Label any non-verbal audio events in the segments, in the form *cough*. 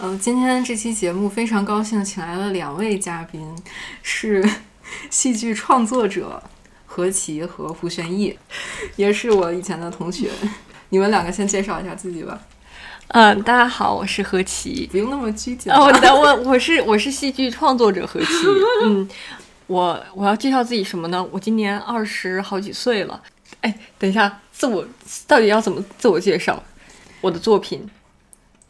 嗯，今天这期节目非常高兴，请来了两位嘉宾，是 *laughs* 戏剧创作者何琪和胡玄毅，也是我以前的同学。你们两个先介绍一下自己吧。嗯，大家好，我是何琪。不用那么拘谨。哦，我我是我是戏剧创作者何琪。*laughs* 嗯，我我要介绍自己什么呢？我今年二十好几岁了。哎，等一下，自我到底要怎么自我介绍？我的作品，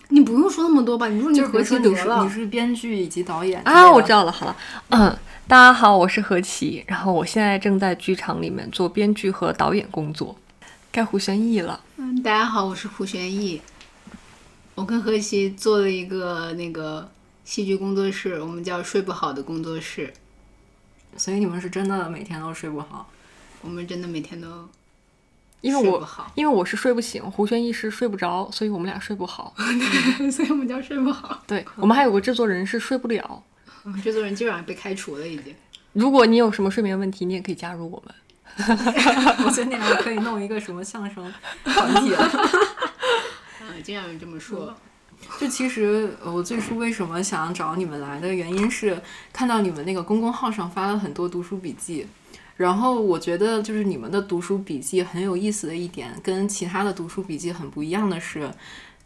你不用说那么多吧？你说你何琪得了？你是编剧以及导演啊？我知道了，好了，嗯，大家好，我是何琪，然后我现在正在剧场里面做编剧和导演工作。该胡玄毅了。嗯，大家好，我是胡玄毅。我跟何琪做了一个那个戏剧工作室，我们叫睡不好的工作室。所以你们是真的每天都睡不好？我们真的每天都因为我因为我是睡不醒，胡轩一是睡不着，所以我们俩睡不好。*laughs* 所以我们叫睡不好。对我们还有个制作人是睡不了，制作人基本上被开除了已经。如果你有什么睡眠问题，你也可以加入我们。*laughs* 我觉得你还可以弄一个什么相声团体啊？*laughs* 嗯。经常有人这么说，就其实我最初为什么想找你们来的原因是看到你们那个公众号上发了很多读书笔记，然后我觉得就是你们的读书笔记很有意思的一点，跟其他的读书笔记很不一样的是，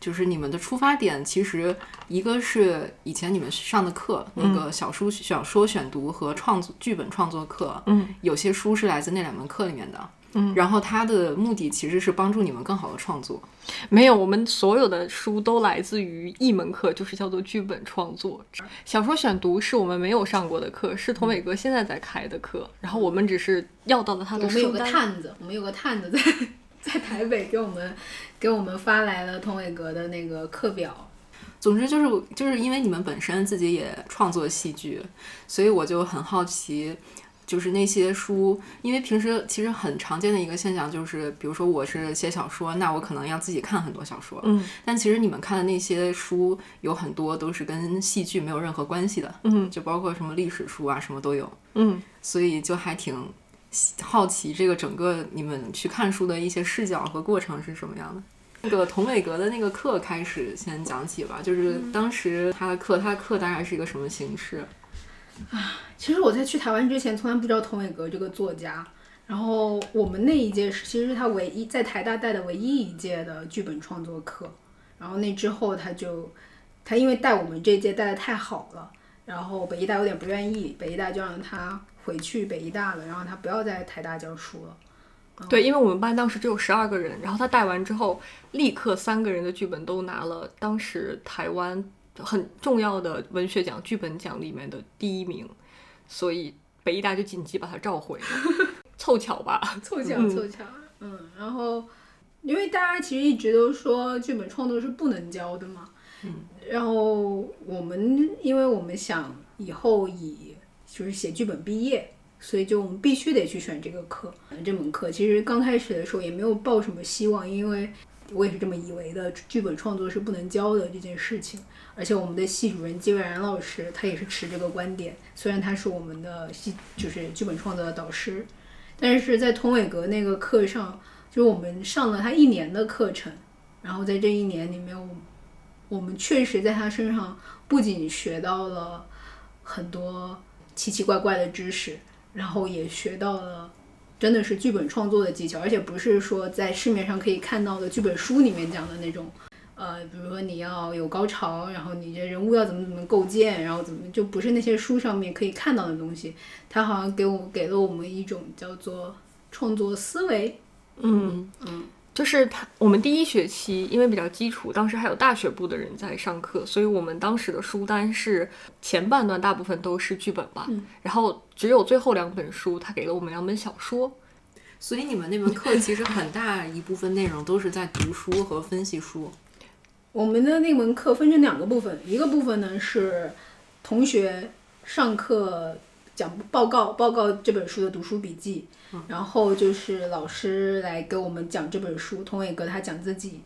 就是你们的出发点其实一个是以前你们上的课，那个小书小说选读和创作剧本创作课，嗯，有些书是来自那两门课里面的。嗯，然后它的目的其实是帮助你们更好的创作。没有，我们所有的书都来自于一门课，就是叫做剧本创作。小说选读是我们没有上过的课，是童伟哥现在在开的课。然后我们只是要到了他的书单。我们有个探子，我们有个探子在 *laughs* 在台北给我们给我们发来了童伟格的那个课表。总之就是就是因为你们本身自己也创作戏剧，所以我就很好奇。就是那些书，因为平时其实很常见的一个现象就是，比如说我是写小说，那我可能要自己看很多小说，嗯，但其实你们看的那些书有很多都是跟戏剧没有任何关系的，嗯，就包括什么历史书啊，什么都有，嗯，所以就还挺好奇这个整个你们去看书的一些视角和过程是什么样的。那个童伟格的那个课开始先讲起吧，就是当时他的课，他的课大概是一个什么形式？啊，其实我在去台湾之前，从来不知道童伟格这个作家。然后我们那一届是，其实是他唯一在台大带的唯一一届的剧本创作课。然后那之后，他就他因为带我们这届带的太好了，然后北医大有点不愿意，北医大就让他回去北医大了，然后他不要在台大教书了。对，因为我们班当时只有十二个人，然后他带完之后，立刻三个人的剧本都拿了当时台湾。很重要的文学奖剧本奖里面的第一名，所以北艺大就紧急把他召回了。*laughs* 凑巧吧？凑巧，凑巧。嗯，然后因为大家其实一直都说剧本创作是不能教的嘛。嗯。然后我们因为我们想以后以就是写剧本毕业，所以就我们必须得去选这个课。这门课其实刚开始的时候也没有抱什么希望，因为我也是这么以为的，剧本创作是不能教的这件事情。而且我们的系主任金伟然老师，他也是持这个观点。虽然他是我们的系，就是剧本创作的导师，但是在通伟格那个课上，就是我们上了他一年的课程。然后在这一年里面，我我们确实在他身上不仅学到了很多奇奇怪怪的知识，然后也学到了真的是剧本创作的技巧，而且不是说在市面上可以看到的剧本书里面讲的那种。呃，比如说你要有高潮，然后你这人物要怎么怎么构建，然后怎么就不是那些书上面可以看到的东西。他好像给我给了我们一种叫做创作思维。嗯嗯，就是他我们第一学期因为比较基础，当时还有大学部的人在上课，所以我们当时的书单是前半段大部分都是剧本吧，然后只有最后两本书他给了我们两本小说。所以你们那门课其实很大一部分内容都是在读书和分析书。我们的那门课分成两个部分，一个部分呢是同学上课讲报告，报告这本书的读书笔记，然后就是老师来给我们讲这本书，童伟哥他讲自己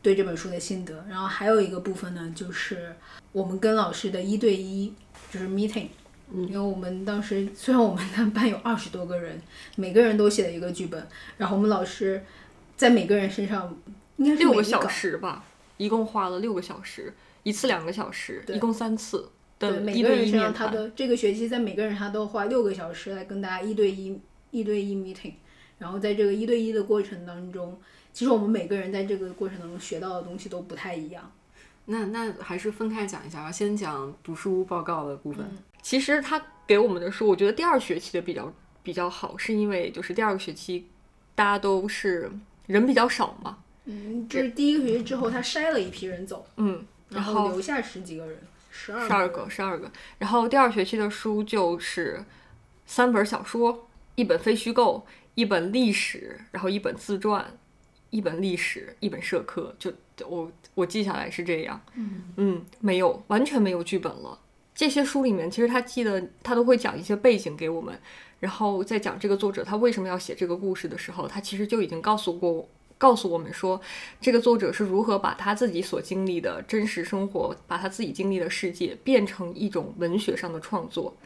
对这本书的心得，然后还有一个部分呢就是我们跟老师的一对一，就是 meeting，因为我们当时虽然我们的班有二十多个人，每个人都写了一个剧本，然后我们老师在每个人身上应该是六个小时吧。一共花了六个小时，一次两个小时，一共三次对，的一对一每个人身上面谈。他的这个学期在每个人他都花六个小时来跟大家一对一一对一 meeting，然后在这个一对一的过程当中，其实我们每个人在这个过程当中学到的东西都不太一样。那那还是分开讲一下吧，先讲读书报告的部分。其实他给我们的书，我觉得第二学期的比较比较好，是因为就是第二个学期大家都是人比较少嘛，嗯，这是第一个学期之后，他筛了一批人走，嗯，然然后留下十几个人，十二十二个，十二个。然后第二学期的书就是三本小说，一本非虚构，一本历史，然后一本自传，一本历史，一本社科。就我我记下来是这样。嗯没有，完全没有剧本了。这些书里面，其实他记得他都会讲一些背景给我们，然后在讲这个作者他为什么要写这个故事的时候，他其实就已经告诉过告诉我们说，这个作者是如何把他自己所经历的真实生活，把他自己经历的世界变成一种文学上的创作。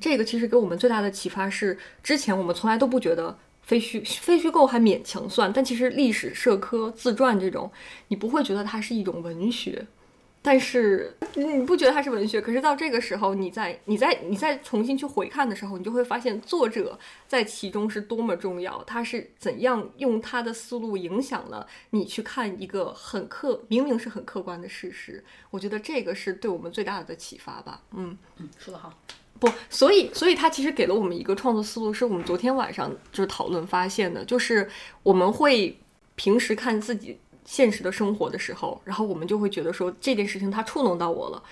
这个其实给我们最大的启发是，之前我们从来都不觉得非虚非虚构还勉强算，但其实历史、社科、自传这种，你不会觉得它是一种文学。但是你不觉得它是文学？可是到这个时候，你在你在你再重新去回看的时候，你就会发现作者在其中是多么重要，他是怎样用他的思路影响了你去看一个很客明明是很客观的事实。我觉得这个是对我们最大的启发吧。嗯，嗯，说得好。不，所以所以他其实给了我们一个创作思路，是我们昨天晚上就是讨论发现的，就是我们会平时看自己现实的生活的时候，然后我们就会觉得说这件事情它触动到我了，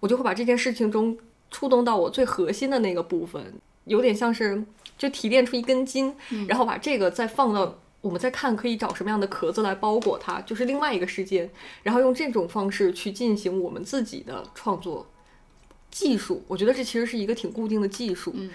我就会把这件事情中触动到我最核心的那个部分，有点像是就提炼出一根筋，然后把这个再放到。我们再看可以找什么样的壳子来包裹它，就是另外一个世界，然后用这种方式去进行我们自己的创作技术。我觉得这其实是一个挺固定的技术。嗯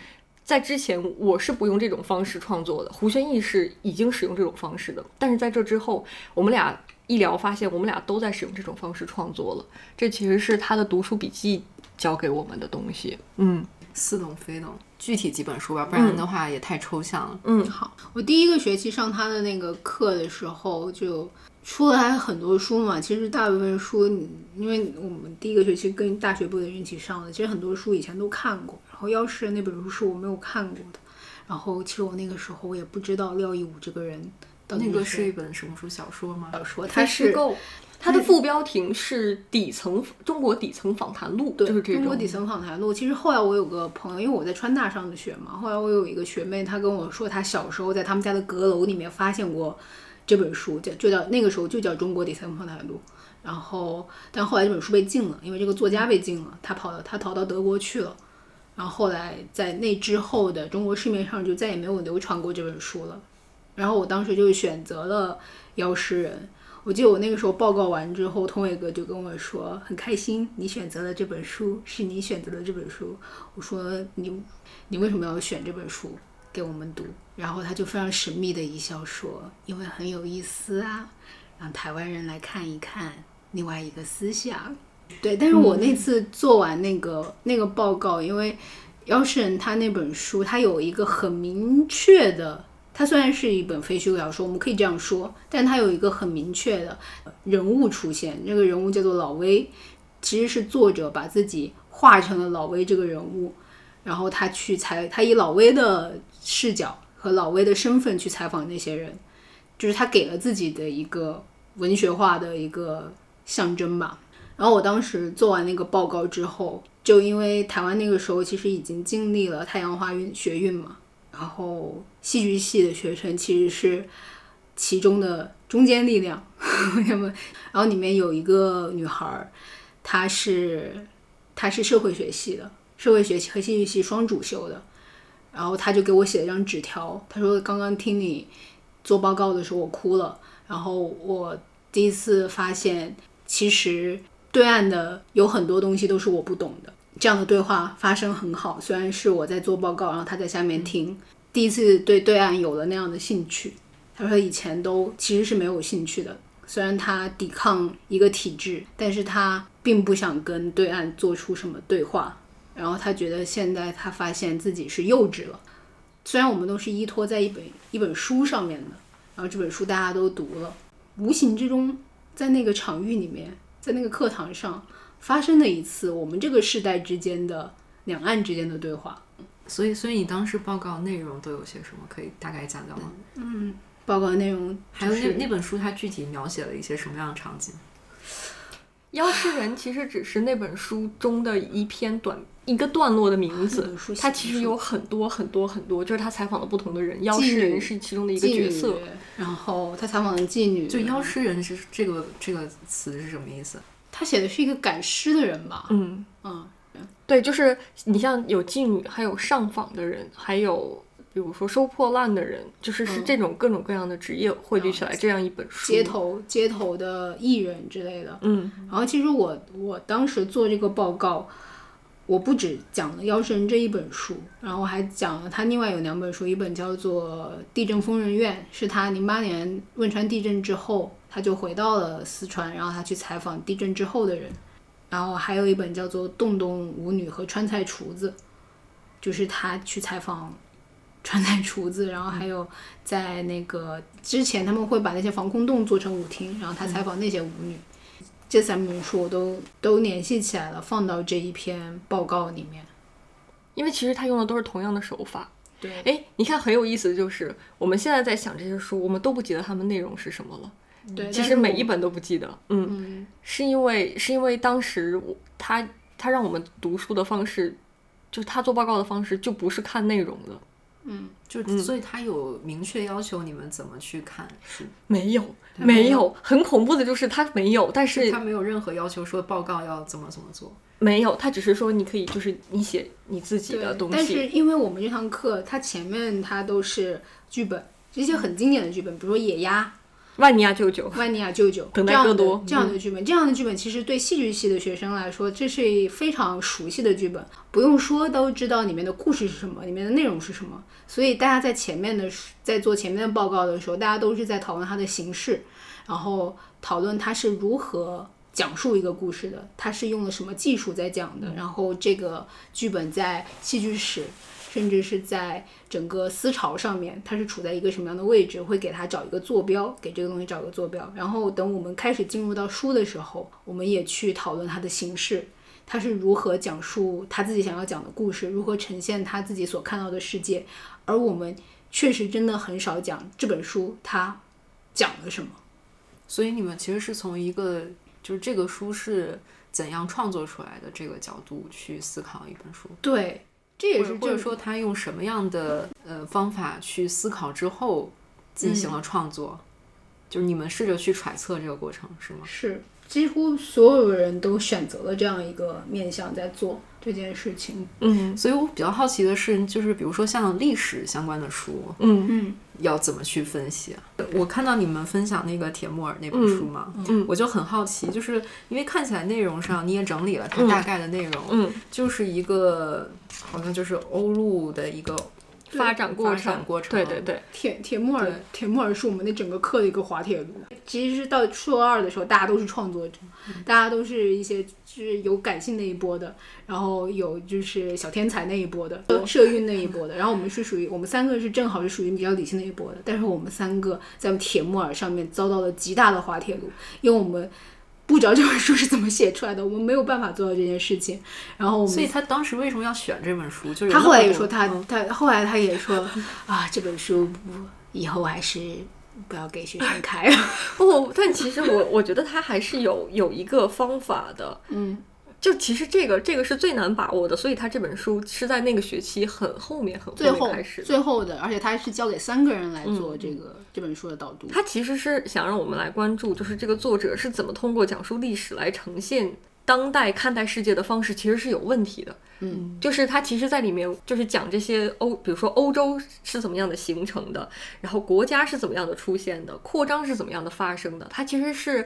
在之前我是不用这种方式创作的，胡轩义是已经使用这种方式的，但是在这之后，我们俩一聊发现，我们俩都在使用这种方式创作了。这其实是他的读书笔记教给我们的东西。嗯似懂非懂，具体几本书吧，不然的话也太抽象了。嗯，好，我第一个学期上他的那个课的时候，就出了还很多书嘛。其实大部分书你，因为我们第一个学期跟大学部的人一起上的，其实很多书以前都看过。然后《妖师》那本书是我没有看过的。然后其实我那个时候我也不知道廖一武这个人到底那个是是一本什么书？小说吗？小说，他是虚构。它的副标题是底层中国底层访谈录，对就是这种中国底层访谈录。其实后来我有个朋友，因为我在川大上的学嘛，后来我有一个学妹，她跟我说，她小时候在他们家的阁楼里面发现过这本书，叫就叫那个时候就叫《中国底层访谈录》。然后，但后来这本书被禁了，因为这个作家被禁了，他跑到他逃到德国去了。然后后来在那之后的中国市面上就再也没有流传过这本书了。然后我当时就选择了《妖诗人》。我记得我那个时候报告完之后，通伟哥就跟我说很开心，你选择了这本书，是你选择了这本书。我说你你为什么要选这本书给我们读？然后他就非常神秘的一笑说，因为很有意思啊，让台湾人来看一看另外一个思想。对，但是我那次做完那个、那个报告，因为妖诗人他那本书，他有一个很明确的。他虽然是一本非虚构小说，我们可以这样说，但他有一个很明确的人物出现，那个人物叫做老威，其实是作者把自己画成了老威这个人物，然后他去采，他以老威的视角和老威的身份去采访那些人，就是他给了自己的一个文学化的一个象征吧。然后我当时做完那个报告之后，就因为台湾那个时候其实已经经历了太阳花运学运嘛。然后戏剧系的学生其实是其中的中坚力量，*laughs* 然后里面有一个女孩，她是她是社会学系的，社会学系和戏剧系双主修的，然后她就给我写了一张纸条，她说刚刚听你做报告的时候我哭了，然后我第一次发现其实对岸的有很多东西都是我不懂的。这样的对话发生很好，虽然是我在做报告，然后他在下面听，第一次对对岸有了那样的兴趣。他说以前都其实是没有兴趣的，虽然他抵抗一个体制，但是他并不想跟对岸做出什么对话。然后他觉得现在他发现自己是幼稚了，虽然我们都是依托在一本一本书上面的，然后这本书大家都读了，无形之中在那个场域里面，在那个课堂上。发生的一次我们这个世代之间的两岸之间的对话。所以，所以你当时报告内容都有些什么？可以大概讲讲吗？嗯报告内容还有那那本书，它具体描写了一些什么样的场景？妖师人其实只是那本书中的一篇短一个段落的名字它其实有很多很多很多，就是他采访了不同的人，妖妓师人是其中的一个角色。，然后他采访的妓女，就妖诗人是这个这个词是什么意思？他写的是一个赶尸的人吧？嗯，嗯，对，就是你像有妓女，还有上访的人，还有比如说收破烂的人，就是是嗯这种各种各样的职业汇聚起来这样一本书。街，头街头的艺人之类的。嗯然后其实我我当时做这个报告，我不止讲了《妖神》这一本书，然后我还讲了他另外有两本书，一本叫做《地震疯人院》，是他零八年汶川地震之后，他就回到了四川，然后他去采访地震之后的人。然后还有一本叫做《洞洞舞女和川菜厨子》，就是他去采访川菜厨子，然后还有在那个之前他们会把那些防空洞做成舞厅，然后他采访那些舞女。这三本书我都都联系起来了，放到这一篇报告里面。因为其实他用的都是同样的手法。对，哎，你看很有意思的就是，我们现在在想这些书，我们都不记得它们内容是什么了。对，其实每一本都不记得。嗯，嗯，是因为是因为当时我他他让我们读书的方式，就是他做报告的方式，就不是看内容的。就、嗯。所以他有明确要求你们怎么去看？书，没有，没没有，很恐怖的就是他没有，但是他没有任何要求说报告要怎么怎么做。没有，他只是说你可以就是你写你自己的东西。但是。因为我们这堂课，它前面它都是剧本，一些很经典的剧本，比如说《野鸭万尼亚舅舅》，万尼亚舅舅。等待这样的戈多这样的剧本，这样的剧本其实对戏剧系的学生来说，这是非常熟悉的剧本，不用说都知道里面的故事是什么，里面的内容是什么。所以大家在前面的时在做前面的报告的时候，大家都是在讨论它的形式，然后讨论它是如何讲述一个故事的，它是用了什么技术在讲的，然后这个剧本在戏剧史。甚至是在整个思潮上面，它是处在一个什么样的位置，会给它找一个坐标，给这个东西找一个坐标。然后等我们开始进入到书的时候，我们也去讨论它的形式，它是如何讲述他自己想要讲的故事，如何呈现他自己所看到的世界。而我们确实真的很少讲这本书它讲了什么。所以你们其实是从一个就是这个书是怎样创作出来的这个角度去思考一本书，对，这也或者或者是。说他用什么样的呃方法去思考之后进行了创作，就是你们试着去揣测这个过程是吗？是几乎所有人都选择了这样一个面向在做这件事情。嗯所以我比较好奇的是，就是比如说像历史相关的书，嗯。嗯要怎么去分析啊？我看到你们分享那个铁木尔那本书嘛，嗯。我就很好奇，就是因为看起来内容上你也整理了它嗯。大概的内容，嗯，就是一个好像就是欧陆的一个发展过程，过程对对对，铁铁木尔，铁木尔是我们那整个课的一个滑铁卢。其实是到初二的时候，大家都是创作者，大家都是一些就是有感性那一波的，然后有就是小天才那一波的，社运那一波的。然后我们是属于我们三个是正好是属于比较理性那一波的，但是我们三个在铁木尔上面遭到了极大的滑铁卢，因为我们。不知道这本书是怎么写出来的，我们没有办法做到这件事情。然后我们所以他当时为什么要选这本书？就是他后来也说他嗯他后来他也说啊，这本书不以后还是不要给学生看了。*laughs* 不，但其实我我觉得他还是有有一个方法的，嗯，就其实这个这个是最难把握的，所以他这本书是在那个学期很后面很最后后面开始的。最后的，而且他是交给三个人来做这个、这本书的导读。他其实是想让我们来关注，就是这个作者是怎么通过讲述历史来呈现当代看待世界的方式，其实是有问题的。嗯，就是他其实在里面就是讲这些欧，比如说欧洲是怎么样的形成的，然后国家是怎么样的出现的，扩张是怎么样的发生的，他其实是。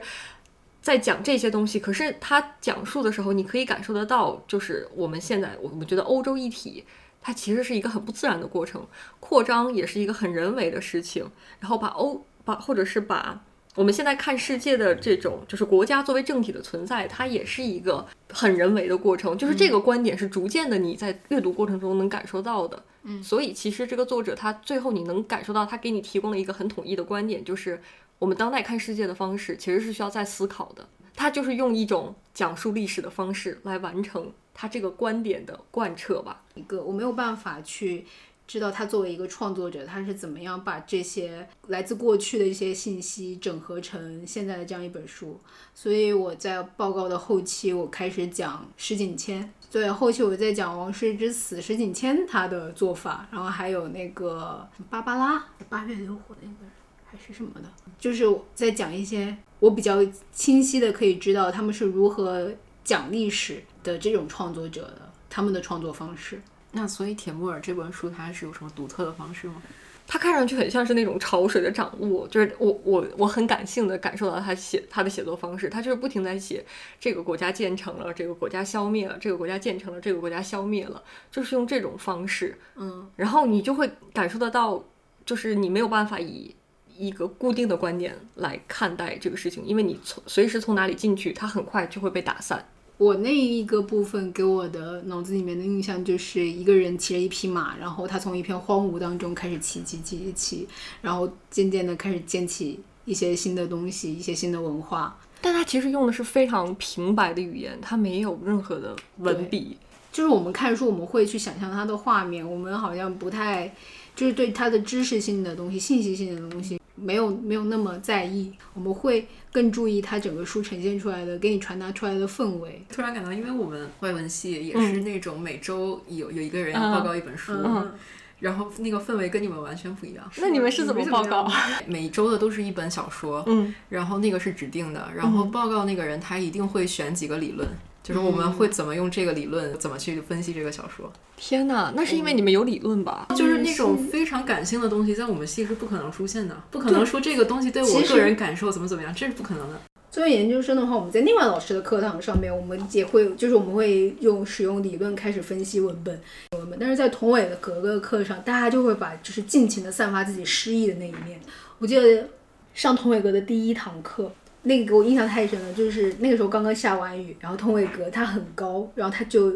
在讲这些东西，可是他讲述的时候，你可以感受得到，就是我们现在我们觉得欧洲一体，它其实是一个很不自然的过程，扩张也是一个很人为的事情，然后把欧把或者是把我们现在看世界的这种就是国家作为政体的存在，它也是一个很人为的过程，就是这个观点是逐渐的你在阅读过程中能感受到的。嗯，所以其实这个作者他最后你能感受到，他给你提供了一个很统一的观点，就是我们当代看世界的方式其实是需要再思考的。他就是用一种讲述历史的方式来完成他这个观点的贯彻吧。一个我没有办法去知道他作为一个创作者，他是怎么样把这些来自过去的一些信息整合成现在的这样一本书。所以我在报告的后期，我开始讲石景谦。对，后期我在讲《王室之死》，石景谦他的做法，然后还有那个芭芭拉八月流火那本还是什么的，就是在讲一些我比较清晰的可以知道他们是如何讲历史的这种创作者的，他们的创作方式。那所以铁木尔这本书它是有什么独特的方式吗？它看上去很像是那种潮水的掌握，就是我我我很感性的感受到他写他的写作方式，他就是不停在写这个国家建成了，这个国家消灭了，这个国家建成了，这个国家消灭了，就是用这种方式，嗯，然后你就会感受得到，就是你没有办法以一个固定的观点来看待这个事情，因为你从随时从哪里进去，它很快就会被打散。我那一个部分给我的脑子里面的印象就是一个人骑着一匹马，然后他从一片荒芜当中开始骑骑骑骑，然后渐渐的开始建起一些新的东西，一些新的文化。但他其实用的是非常平白的语言，他没有任何的文笔。就是我们看书，我们会去想象它的画面，我们好像不太，就是对它的知识性的东西、信息性的东西，没有没有那么在意。我们会更注意它整个书呈现出来的，给你传达出来的氛围。突然感到，因为我们外文系也是那种每周有有一个人要报告一本书，嗯然后那个氛围跟你们完全不一样。那你们是怎么报告？*laughs* 每周的都是一本小说，嗯，然后那个是指定的，然后报告那个人他一定会选几个理论，就是我们会怎么用这个理论，怎么去分析这个小说，天哪，那是因为你们有理论吧？就是那种非常感性的东西，在我们系是不可能出现的，不可能说这个东西对我个人感受怎么怎么样，这是不可能的。作为研究生的话，我们在另外老师的课堂上面，我们也会，就是我们会用使用理论开始分析文本，文本。但是在童伟的格格课上，大家就会把就是尽情的散发自己诗意的那一面。我记得上童伟格的第一堂课，那个给我印象太深了，就是那个时候刚刚下完雨，然后通伟哥他很高，然后他就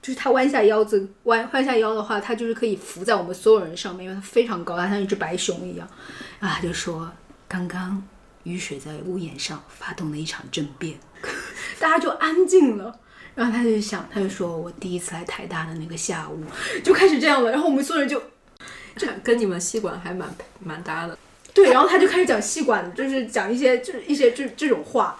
就是他弯下腰子，弯弯下腰的话，他就是可以浮在我们所有人上面，因为他非常高，他像一只白熊一样。啊，就说刚刚雨水在屋檐上发动了一场政变，*laughs* 大家就安静了。然后他就想，他就说我第一次来台大的那个下午，就开始这样了。然后我们所有人就这跟你们系管还蛮蛮搭的。对，然后他就开始讲细管，就是讲一些就是一些这这种话。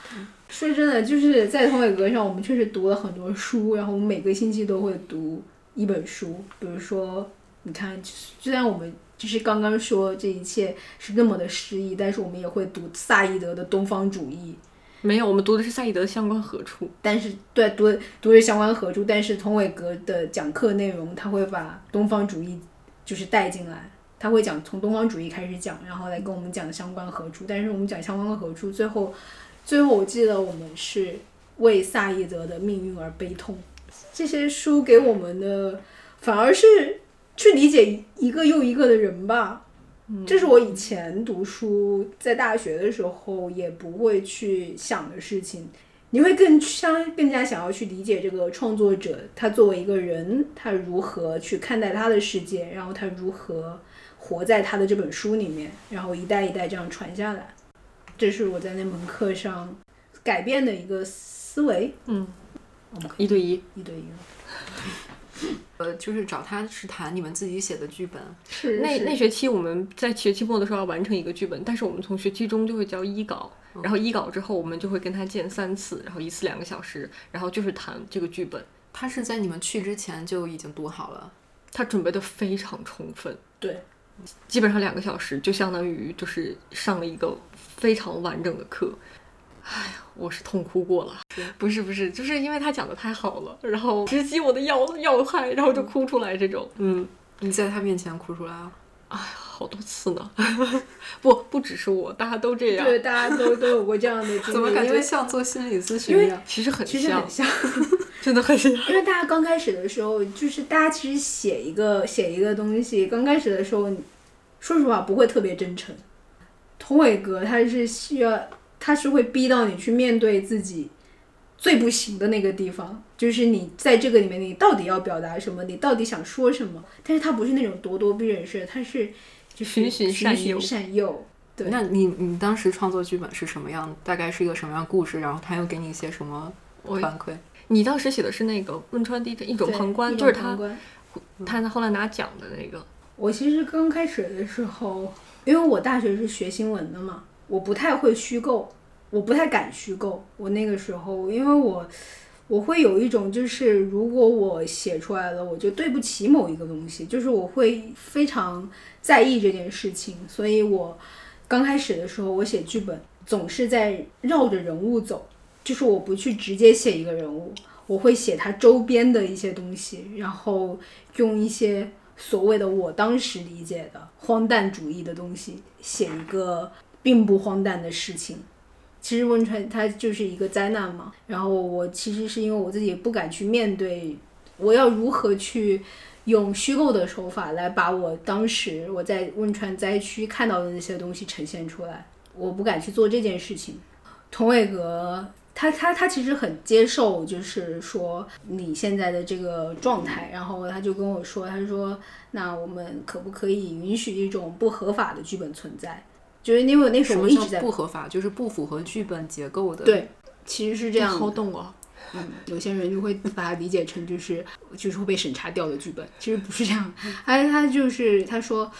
说真的，就是在通伟阁上，我们确实读了很多书，然后我们每个星期都会读一本书。比如说，你看，虽然我们就是刚刚说这一切是那么的诗意，但是我们也会读萨义德的《东方主义》。没有，我们读的是萨义德的相关何处。但是对读读的相关何处，但是童伟格的讲课内容，他会把东方主义就是带进来，他会讲从东方主义开始讲，然后来跟我们讲相关何处。但是我们讲相关的何处，最后最后我记得我们是为萨义德的命运而悲痛。这些书给我们的反而是去理解一个又一个的人吧。这是我以前读书，在大学的时候也不会去想的事情。你会更相更加想要去理解这个创作者，他作为一个人，他如何去看待他的世界，然后他如何活在他的这本书里面，然后一代一代这样传下来。这是我在那门课上改变的一个思维。嗯，我们可一对一。一对一。呃，就是找他是谈你们自己写的剧本，是那那学期我们在学期末的时候要完成一个剧本，但是我们从学期中就会交一稿，然后一稿之后我们就会跟他见三次，然后一次两个小时，然后就是谈这个剧本。他是在你们去之前就已经读好了。他准备的非常充分，对，基本上两个小时就相当于就是上了一个非常完整的课。哎呀，我是痛哭过了，不是不是，就是因为他讲的太好了，然后直击我的要要害，然后就哭出来这种，嗯，你在他面前哭出来了，好多次呢，*laughs* 不不只是我，大家都这样，对，大家都都有过这样的经历，*laughs* 怎么感觉像做心理咨询一样？其实很像其实很，像。真的很像。因为大家刚开始的时候，就是大家其实写一个写一个东西，刚开始的时候，说实话不会特别真诚。童伟哥他是需要，他是会逼到你去面对自己最不行的那个地方，就是你在这个里面你到底要表达什么，你到底想说什么。但是他不是那种咄咄逼人式的，他是就循循善诱循循善诱。对那你你当时创作剧本是什么样？大概是一个什么样的故事？然后他又给你一些什么反馈？你当时写的是那个汶川地震一种旁观，一就是他种旁观他后来拿奖的那个。我其实刚开始的时候，因为我大学是学新闻的嘛，我不太会虚构，我不太敢虚构。我那个时候，因为我我会有一种就是，如果我写出来了，我就对不起某一个东西，就是我会非常在意这件事情，所以我刚开始的时候，我写剧本总是在绕着人物走，就是我不去直接写一个人物，我会写他周边的一些东西，然后用一些所谓的我当时理解的荒诞主义的东西，写一个并不荒诞的事情。其实汶川它就是一个灾难嘛，然后我其实是因为我自己不敢去面对，我要如何去用虚构的手法来把我当时我在汶川灾区看到的那些东西呈现出来，我不敢去做这件事情。童伟格他他他其实很接受，就是说你现在的这个状态，然后他就跟我说，他说那我们可不可以允许一种不合法的剧本存在？就是因为那时什么叫候我一直在不合法？就是不符合剧本结构的。，对，其实是这样的好懂啊！嗯，有些人就会把它理解成就是就是会被审查掉的剧本，其实不是这样。他他就是他说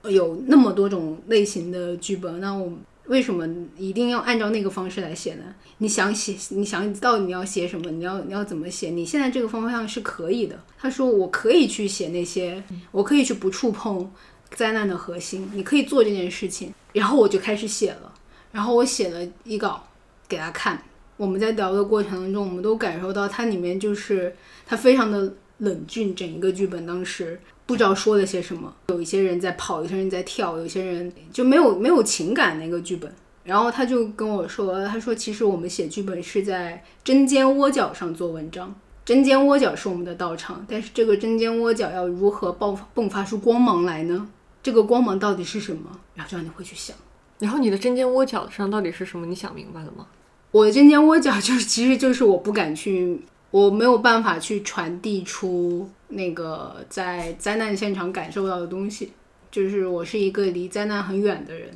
呃有那么多种类型的剧本，那我为什么一定要按照那个方式来写呢？你想写，你想到底你要写什么，你要你要怎么写？你现在这个方向是可以的。他说我可以去写那些，我可以去不触碰灾难的核心，你可以做这件事情。然后我就开始写了，然后我写了一稿给他看。我们在聊的过程当中，我们都感受到它里面就是它非常的冷峻，整一个剧本当时不知道说了些什么，有一些人在跑，有些人在跳，有些人就没有没有情感那个剧本。然后他就跟我说，他说其实我们写剧本是在针尖窝角上做文章，针尖窝角是我们的道场，但是这个针尖窝角要如何爆迸发出光芒来呢？这个光芒到底是什么？然后就让你会去想。然后你的针尖窝角上到底是什么？你想明白了吗？我的针尖窝角就是，其实就是我不敢去，我没有办法去传递出那个在灾难现场感受到的东西。就是我是一个离灾难很远的人，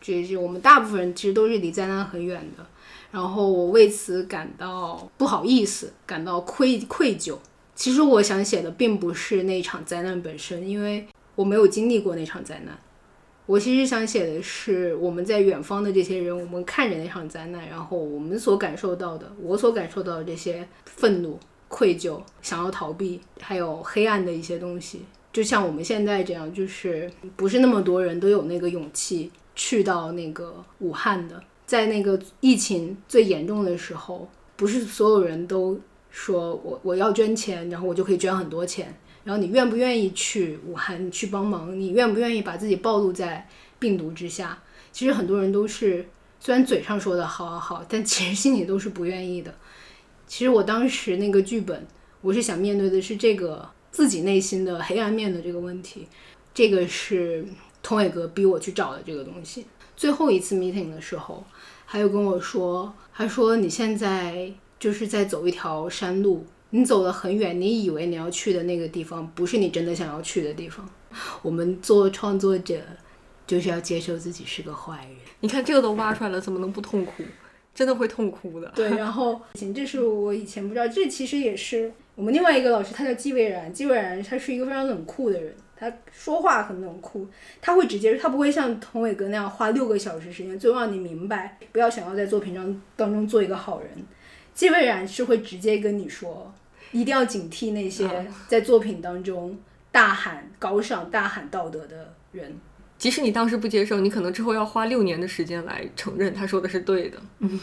就是我们大部分人其实都是离灾难很远的。然后我为此感到不好意思，感到愧愧疚。其实我想写的并不是那场灾难本身，因为我没有经历过那场灾难。我其实想写的是我们在远方的这些人，我们看着那场灾难，然后我们所感受到的，我所感受到的这些愤怒、愧疚、想要逃避，还有黑暗的一些东西，就像我们现在这样，就是不是那么多人都有那个勇气去到那个武汉的，在那个疫情最严重的时候，不是所有人都说我我要捐钱，然后我就可以捐很多钱。然后你愿不愿意去武汉去帮忙？你愿不愿意把自己暴露在病毒之下？其实很多人都是，虽然嘴上说的好好好，但其实心里都是不愿意的。其实我当时那个剧本，我是想面对的是这个自己内心的黑暗面的这个问题。这个是童伟哥逼我去找的这个东西。最后一次 meeting 的时候，他又跟我说，他说你现在就是在走一条山路。你走了很远，你以为你要去的那个地方，不是你真的想要去的地方。我们做创作者，就是要接受自己是个坏人。你看这个都挖出来了，怎么能不痛苦？真的会痛哭的。对，然后 *laughs* 行这是我以前不知道，这其实也是我们另外一个老师，他叫季蔚然。季蔚然他是一个非常冷酷的人，他说话很冷酷，他会直接，他不会像童伟哥那样花六个小时时间，最后让你明白，不要想要在作品当当中做一个好人。季蔚然是会直接跟你说。一定要警惕那些在作品当中大喊高尚、大喊道德的人。即使你当时不接受，你可能之后要花六年的时间来承认他说的是对的。嗯，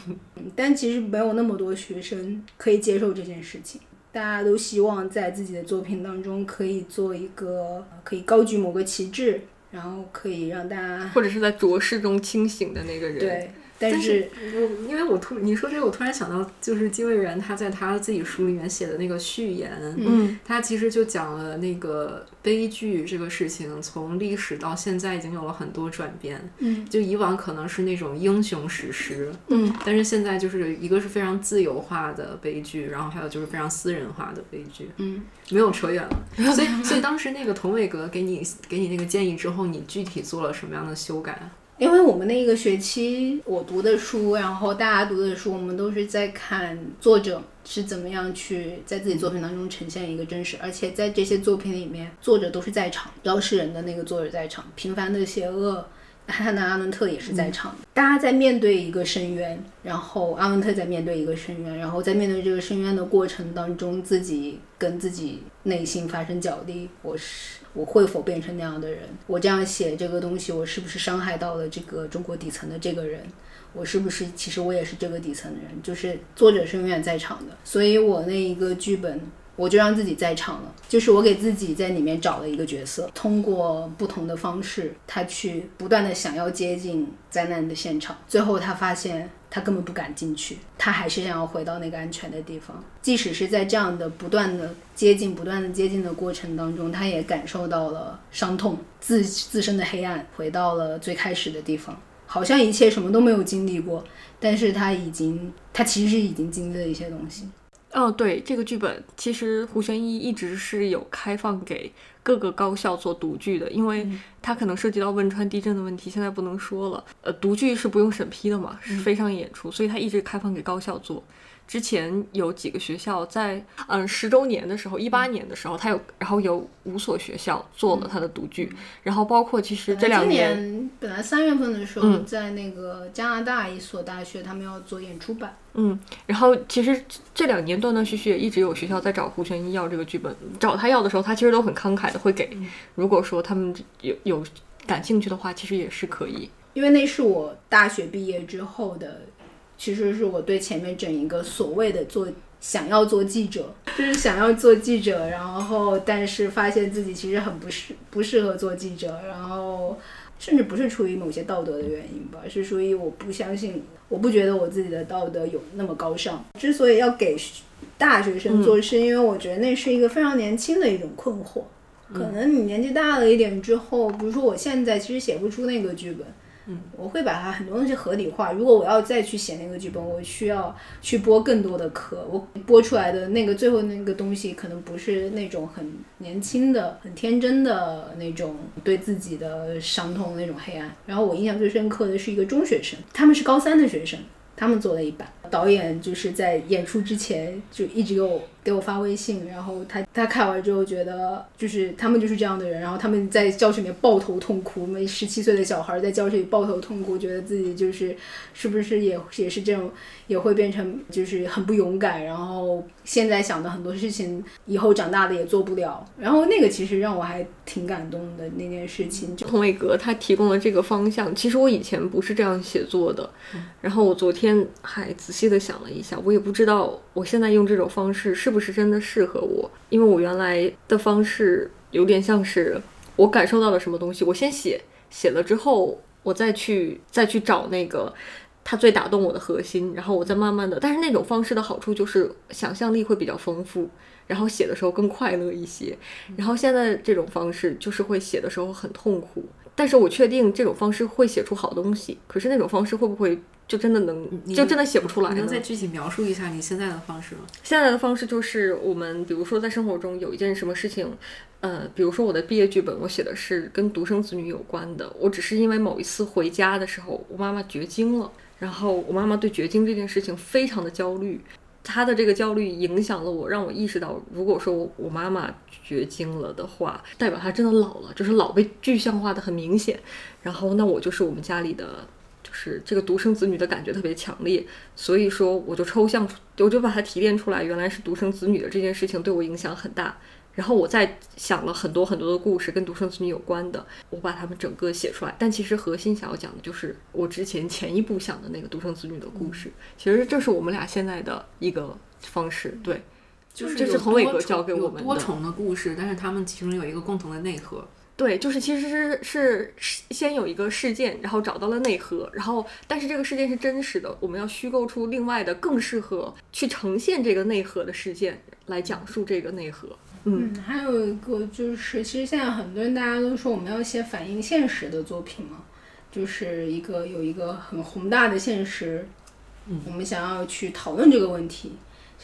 但其实没有那么多学生可以接受这件事情。大家都希望在自己的作品当中可以做一个可以高举某个旗帜，然后可以让大家或者是在浊世中清醒的那个人。对。但是，我因为我突你说这个，我突然想到，就是金卫然他在他自己书里面写的那个序言，嗯，他其实就讲了那个悲剧这个事情，从历史到现在已经有了很多转变，嗯，就以往可能是那种英雄史诗，嗯，但是现在就是一个是非常自由化的悲剧，然后还有就是非常私人化的悲剧，嗯，没有扯远了，所以所以当时那个童伟格给你给你那个建议之后，你具体做了什么样的修改？因为我们那一个学期我读的书，然后大家读的书，我们都是在看作者是怎么样去在自己作品当中呈现一个真实，而且在这些作品里面，作者都是在场，当事人的那个作者在场，平凡的邪恶。汉娜·阿伦特也是在场的，大家在面对一个深渊，然后阿伦特在面对一个深渊，然后在面对这个深渊的过程当中，自己跟自己内心发生角力，我是我会否变成那样的人？我这样写这个东西，我是不是伤害到了这个中国底层的这个人？我是不是其实我也是这个底层的人？就是作者是永远在场的，所以我那一个剧本。我就让自己在场了，就是我给自己在里面找了一个角色，通过不同的方式，他去不断的想要接近灾难的现场，最后他发现他根本不敢进去，他还是想要回到那个安全的地方。即使是在这样的不断的接近、不断的接近的过程当中，他也感受到了伤痛、自自身的黑暗，回到了最开始的地方，好像一切什么都没有经历过，但是他已经，他其实已经经历了一些东西。哦，对，这个剧本其实胡玄一一直是有开放给各个高校做读剧的，因为它可能涉及到汶川地震的问题，现在不能说了。呃，读剧是不用审批的嘛，是非常演出，所以它一直开放给高校做。之前有几个学校在嗯十周年的时候，一八年的时候，他有，然后有五所学校做了他的独剧，然后包括其实这两年本来三月份的时候，在那个加拿大一所大学，他们要做演出版。嗯，然后其实这两年断断续续也一直有学校在找胡玄一要这个剧本，找他要的时候，他其实都很慷慨的会给。如果说他们有有感兴趣的话，其实也是可以。因为那是我大学毕业之后的。其实是我对前面整一个所谓的做想要做记者，*laughs* 就是想要做记者，然后但是发现自己其实很不适不适合做记者，然后甚至不是出于某些道德的原因吧，是出于我不相信，我不觉得我自己的道德有那么高尚。之所以要给大学生做，是因为我觉得那是一个非常年轻的一种困惑。可能你年纪大了一点之后，比如说我现在其实写不出那个剧本。嗯我会把它很多东西合理化。如果我要再去写那个剧本，我需要去播更多的课。我播出来的那个最后那个东西，可能不是那种很年轻的、很天真的那种对自己的伤痛那种黑暗。然后我印象最深刻的是一个中学生，他们是高三的学生，他们做了一版。导演就是在演出之前就一直给我。给我发微信，然后他他看完之后觉得就是他们就是这样的人，然后他们在教室里面抱头痛哭，每十七岁的小孩在教室里抱头痛哭，觉得自己就是是不是也也是这种，也会变成就是很不勇敢，然后现在想的很多事情，以后长大了也做不了。然后那个其实让我还挺感动的那件事情。就童伟格他提供了这个方向，其实我以前不是这样写作的，然后我昨天还仔细的想了一下，我也不知道我现在用这种方式是。是不是真的适合我？因为我原来的方式有点像是我感受到了什么东西，我先写，写了之后，我再去再去找那个它最打动我的核心，然后我再慢慢的。但是那种方式的好处就是想象力会比较丰富，然后写的时候更快乐一些。然后现在这种方式就是会写的时候很痛苦，但是我确定这种方式会写出好东西。可是那种方式会不会？就真的能，就真的写不出来。能再具体描述一下你现在的方式吗？现在的方式就是我们，比如说在生活中有一件什么事情，呃，比如说我的毕业剧本，我写的是跟独生子女有关的。我只是因为某一次回家的时候，我妈妈绝经了，然后我妈妈对绝经这件事情非常的焦虑，她的这个焦虑影响了我，让我意识到，如果说我妈妈绝经了的话，代表她真的老了，就是老被具象化的很明显。然后那我就是我们家里的。是这个独生子女的感觉特别强烈，所以说我就抽象出，我就把它提炼出来，原来是独生子女的这件事情对我影响很大。然后我再想了很多很多的故事跟独生子女有关的，我把它们整个写出来。但其实核心想要讲的就是我之前前一步想的那个独生子女的故事。其实这是我们俩现在的一个方式，对，就是这是宏伟哥教给我们多重的故事，但是他们其中有一个共同的内核。对，就是其实是是先有一个事件，然后找到了内核，然后但是这个事件是真实的，我们要虚构出另外的更适合去呈现这个内核的事件来讲述这个内核。嗯，还有一个就是，其实现在很多人大家都说我们要写反映现实的作品嘛，就是一个有一个很宏大的现实，嗯我们想要去讨论这个问题，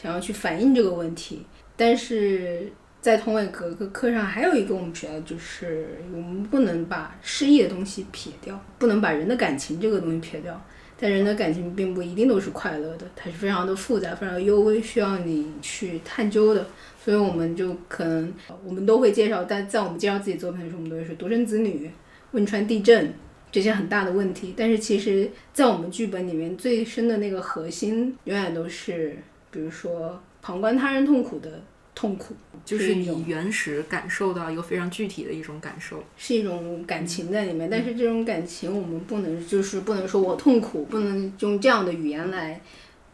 想要去反映这个问题，但是。在通位格格课上还有一个我们学到就是我们不能把诗意的东西撇掉，不能把人的感情这个东西撇掉。但人的感情并不一定都是快乐的，它是非常的复杂、非常幽微，需要你去探究的。所以我们就可能我们都会介绍，但在我们介绍自己作品的时候，我们都会说独生子女、汶川地震这些很大的问题。但是其实，在我们剧本里面最深的那个核心，永远都是，比如说旁观他人痛苦的。痛苦就是你原始感受到一个非常具体的一种感受，是一种感情在里面。但是这种感情我们不能就是不能说我痛苦，不能用这样的语言来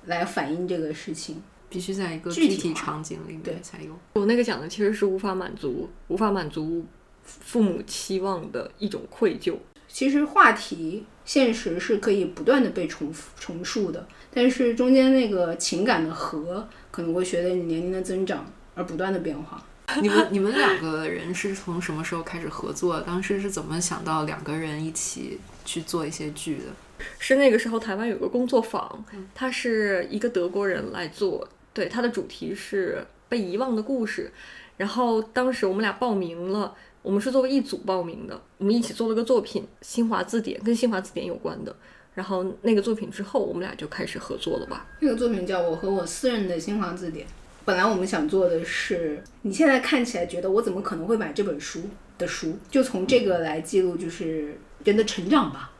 来反映这个事情，必须在一个具体场景里面才有。我那个讲的其实是无法满足无法满足父母期望的一种愧疚。其实话题现实是可以不断的被重复重述的，但是中间那个情感的核可能会随着你年龄的增长。而不断的变化。*laughs* 你们你们两个人是从什么时候开始合作？当时是怎么想到两个人一起去做一些剧的？是那个时候台湾有个工作坊，他是一个德国人来做，对，他的主题是被遗忘的故事。然后当时我们俩报名了，我们是作为一组报名的，我们一起做了个作品《新华字典》，跟新华字典有关的。然后那个作品之后，我们俩就开始合作了吧？那个作品叫《我和我私人的新华字典》。本来我们想做的是，你现在看起来觉得我怎么可能会买这本书的书，就从这个来记录就是人的成长吧，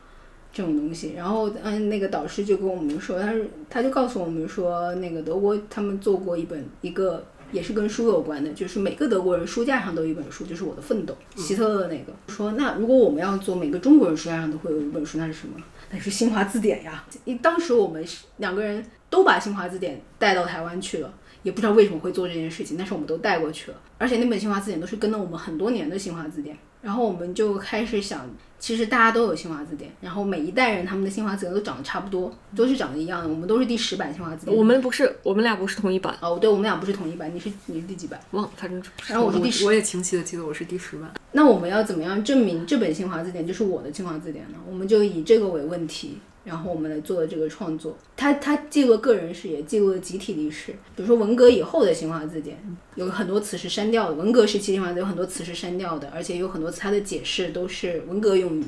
这种东西。然后嗯，那个导师就跟我们说，他是他就告诉我们说，那个德国他们做过一本一个也是跟书有关的，就是每个德国人书架上都有一本书，就是我的奋斗，希特勒那个。说那如果我们要做每个中国人书架上都会有一本书，那是什么？那是新华字典呀。当时我们两个人都把新华字典带到台湾去了。也不知道为什么会做这件事情，但是我们都带过去了，而且那本新华字典都是跟了我们很多年的新华字典。然后我们就开始想，其实大家都有新华字典，然后每一代人他们的新华字典都长得差不多，都是长得一样的。我们都是第十版新华字典。我们不是，我们俩不是同一版。哦，对，我们俩不是同一版。你是你是第几版？忘了，反正。然后我是第十。我也清晰的记得我是第十版。那我们要怎么样证明这本新华字典就是我的新华字典呢？我们就以这个为问题。然后我们来做的这个创作，它它记录个人史，也记录了集体历史。比如说文革以后的新华字典，有很多词是删掉的。文革时期新华字有很多词是删掉的，而且有很多词它的解释都是文革用语。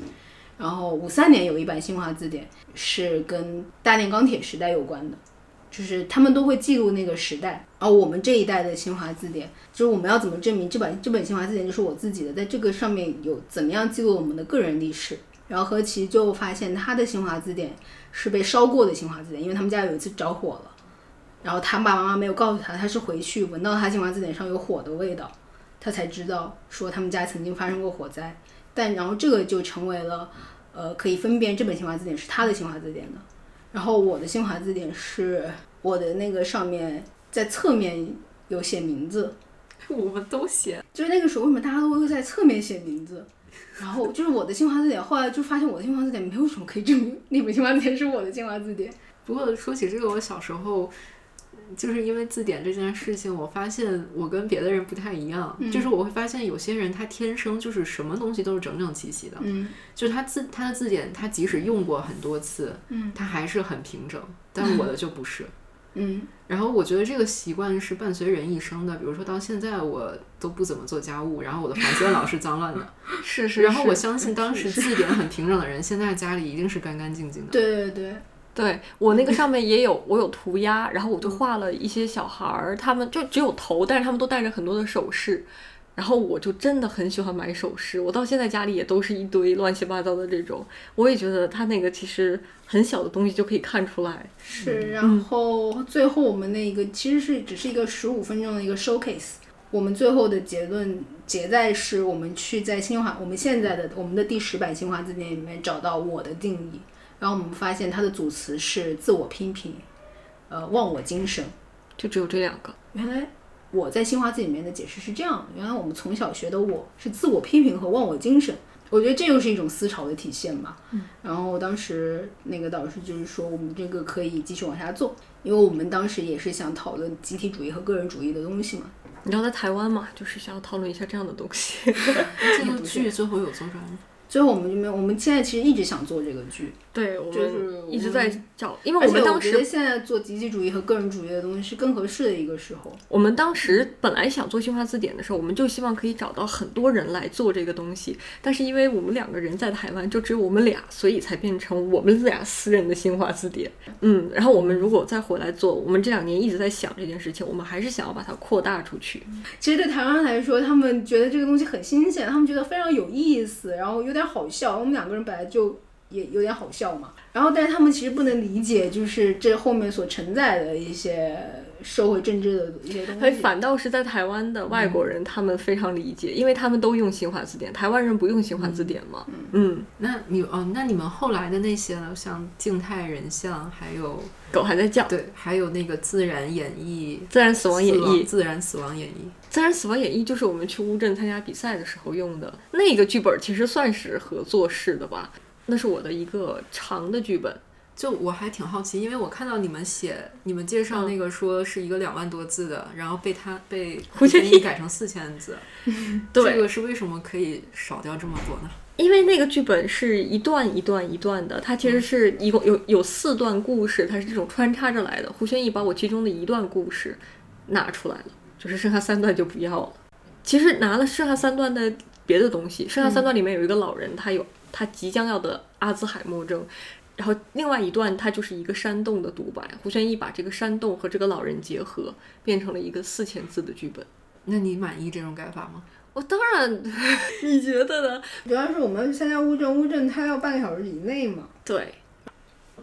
然后五三年有一版新华字典是跟大炼钢铁时代有关的，就是他们都会记录那个时代。而我们这一代的新华字典，就是我们要怎么证明这本这本新华字典就是我自己的，在这个上面有怎么样记录我们的个人历史。然后何其就发现他的新华字典是被烧过的新华字典，因为他们家有一次着火了，然后他爸爸妈妈没有告诉他，他是回去闻到他新华字典上有火的味道，他才知道说他们家曾经发生过火灾。但然后这个就成为了，呃，可以分辨这本新华字典是他的新华字典的。然后我的新华字典是我的那个上面在侧面有写名字，*laughs* 我们都写，就是那个时候为什么大家都会在侧面写名字？然后就是我的新华字典，后来就发现我的新华字典没有什么可以证明那本新华字典是我的新华字典。不过说起这个，我小时候就是因为字典这件事情，我发现我跟别的人不太一样，就是我会发现有些人他天生就是什么东西都是整整齐齐的，嗯，就是他字他的字典，他即使用过很多次，嗯，他还是很平整，但我的就不是。嗯，然后我觉得这个习惯是伴随人一生的。比如说到现在，我都不怎么做家务，然后我的房间老是脏乱的。*laughs* 是是。然后我相信当时字典很平整的人，现在家里一定是干干净净的。对 *laughs* 对对，对我那个上面也有，我有涂鸦，然后我就画了一些小孩儿，他们就只有头，但是他们都戴着很多的首饰。然后我就真的很喜欢买首饰，我到现在家里也都是一堆乱七八糟的这种。我也觉得他那个其实很小的东西就可以看出来。是，然后最后我们那个其实是只是一个十五分钟的一个 showcase。我们最后的结论结在是我们去在新华，我们现在的我们的第十版新华字典里面找到我的定义，然后我们发现它的组词是自我批评，呃，忘我精神，就只有这两个。原来。我在新华字里面的解释是这样的：原来我们从小学的我是自我批评和忘我精神，我觉得这又是一种思潮的体现吧。嗯，然后当时那个导师就是说，我们这个可以继续往下做，因为我们当时也是想讨论集体主义和个人主义的东西嘛。你知道在台湾嘛，就是想要讨论一下这样的东西。*laughs* 这个 *laughs* 剧最后有做出来吗？最后我们就没有。我们现在其实一直想做这个剧，对，我就是们一直在找，因为我我们当时觉得现在做集体主义和个人主义的东西是更合适的一个时候。我们当时本来想做新华字典的时候，我们就希望可以找到很多人来做这个东西，但是因为我们两个人在台湾，就只有我们俩，所以才变成我们俩私人的新华字典。嗯，然后我们如果再回来做，我们这两年一直在想这件事情，我们还是想要把它扩大出去。其实对台湾来说，他们觉得这个东西很新鲜，他们觉得非常有意思，然后有点点好笑。我们两个人本来就也有点好笑嘛，然后但是他们其实不能理解，就是这后面所承载的一些社会政治的一些东所以西。反倒是在台湾的外国人，他们非常理解，因为他们都用新华字典，台湾人不用新华字典嘛。嗯，那你哦，那你们后来的那些呢？像静态人像，还有狗还在叫，《对，还有那个自然演绎、自然死亡演绎》。自然死亡演绎。《自然死亡演绎》就是我们去乌镇参加比赛的时候用的那个剧本，其实算是合作式的吧。那是我的一个长的剧本，就我还挺好奇，因为我看到你们写，你们介绍那个说是一个两万多字的，然后被他被 *laughs* 胡建议改成四千字，*laughs* 对这个是为什么可以少掉这么多呢？因为那个剧本是一段一段一段的，它其实是一共有有四段故事，它是这种穿插着来的。胡宣义把我其中的一段故事拿出来了，就是剩下三段就不要了。其实拿了剩下三段的别的东西，剩下三段里面有一个老人，他有他即将要得阿兹海默症，然后另外一段它就是一个山洞的独白。胡宣义把这个山洞和这个老人结合，变成了一个四千字的剧本。那你满意这种改法吗？我当然，*laughs* 你觉得呢？主要是我们参加乌镇，乌镇它要半个小时以内嘛。对，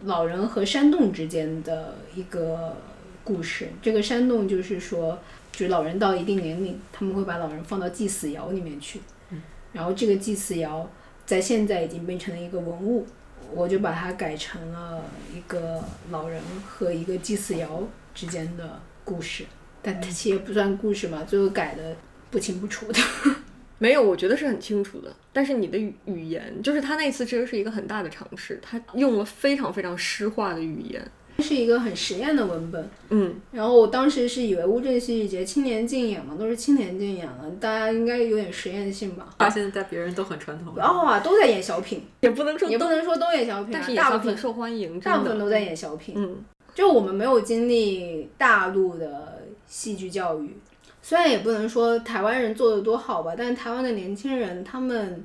老人和山洞之间的一个故事。这个山洞就是说，就是老人到一定年龄，他们会把老人放到祭祀窑里面去。嗯然后这个祭祀窑在现在已经变成了一个文物，我就把它改成了一个老人和一个祭祀窑之间的故事。但它其实也不算故事嘛，最后改的不清不楚的。*laughs* 没有，我觉得是很清楚的。但是你的语语言，就是他那次其实是一个很大的尝试，他用了非常非常诗化的语言。是一个很实验的文本，嗯，然后我当时是以为乌镇戏剧节青年竞演嘛，都是青年竞演了，大家应该有点实验性吧？发现在别人都很传统。不要啊，都在演小品，也不能说也不都，能说都演小品啊，但是大部分。受欢迎，大部分都在演小品。嗯，就我们没有经历大陆的戏剧教育，虽然也不能说台湾人做的多好吧，但是台湾的年轻人他们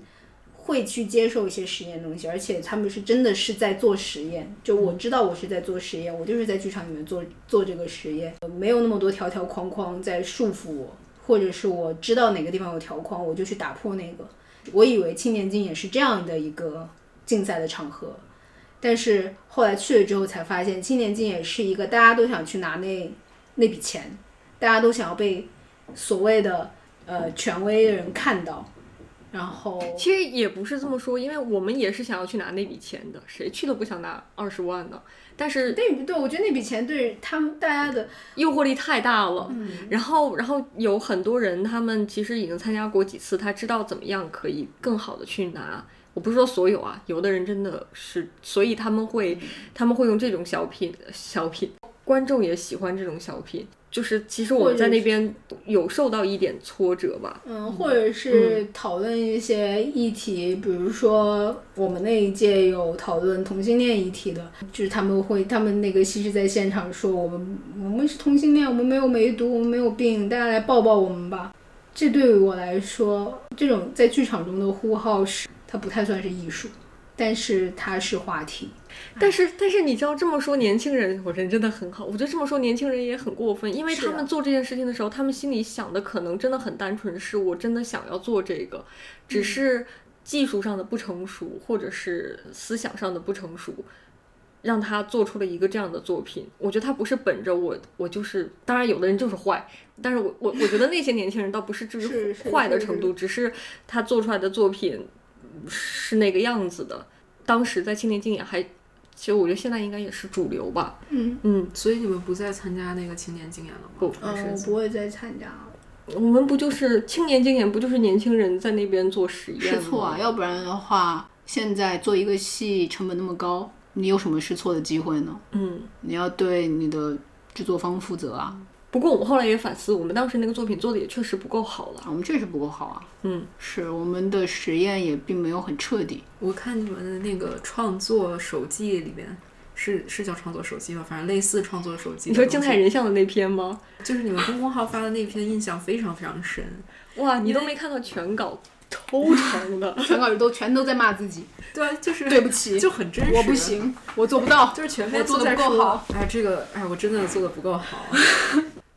会去接受一些实验东西，而且他们是真的是在做实验。就我知道我是在做实验，我就是在剧场里面做做这个实验，没有那么多条条框框在束缚我，或者是我知道哪个地方有条框，我就去打破那个。我以为青年竞也是这样的一个竞赛的场合，但是后来去了之后才发现，青年竞也是一个大家都想去拿那那笔钱，大家都想要被所谓的呃权威的人看到，然后其实也不是这么说，因为我们也是想要去拿那笔钱的，谁去都不想拿二十万的？但是那笔对我觉得那笔钱对他们大家的诱惑力太大了。嗯然后，然后有很多人，他们其实已经参加过几次，他知道怎么样可以更好的去拿。我不是说所有啊，有的人真的是，所以他们会，他们会用这种小品，小品，观众也喜欢这种小品。就是其实我在那边有受到一点挫折吧，嗯，或者是讨论一些议题，比如说我们那一届有讨论同性恋议题的，就是他们会，他们那个西施在现场说我们我们是同性恋，我们没有梅毒，我们没有病，大家来抱抱我们吧。这对于我来说，这种在剧场中的呼号是它不太算是艺术，但是它是话题。但是，但是你知道这么说，年轻人，我人真的很好。我觉得这么说，年轻人也很过分，因为他们做这件事情的时候，他们心里想的可能真的很单纯，是我真的想要做这个，只是技术上的不成熟，或者是思想上的不成熟，让他做出了一个这样的作品。我觉得他不是本着我，我就是，当然有的人就是坏，但是我我我觉得那些年轻人倒不是至于坏的程度，只是他做出来的作品是那个样子的。当时在青年竞演还，其实我觉得现在应该也是主流吧。嗯，嗯，所以你们不再参加那个青年竞演了吗？不还嗯，我是不会再参加了。我们不就是青年竞演，不就是年轻人在那边做实验吗？试错啊，要不然的话，现在做一个戏成本那么高，你有什么试错的机会呢？嗯，你要对你的制作方负责啊。不过我们后来也反思，我们当时那个作品做的也确实不够好了。我们确实不够好啊，嗯，是我们的实验也并没有很彻底。我看你们的那个创作手记里边，是是叫创作手记吗？反正类似创作手记。你说静态，人像的那篇吗？就是你们公众号发的那篇，印象非常非常深。*laughs* 哇，你都没看到全稿，超长 *laughs* 的。*laughs* 全稿都全都在骂自己，对，就是对不起，就很真实。我不行，我做不到，就是全篇做的不够好。哎，这个哎，我真的做的不够好。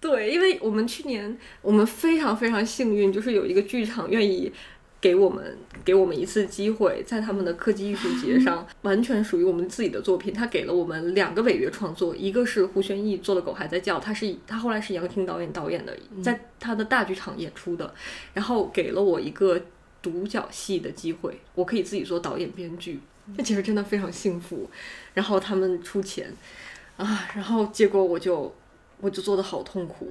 对，因为我们去年我们非常非常幸运，就是有一个剧场愿意给我们给我们一次机会，在他们的科技艺术节上，*laughs* 完全属于我们自己的作品。他给了我们两个违约创作，一个是胡宣毅做的《狗还在叫》，他是他后来是杨婷导演导演的，在他的大剧场演出的，然后给了我一个独角戏的机会，我可以自己做导演编剧，那其实真的非常幸福。然后他们出钱啊，然后结果我就。我就做的好痛苦，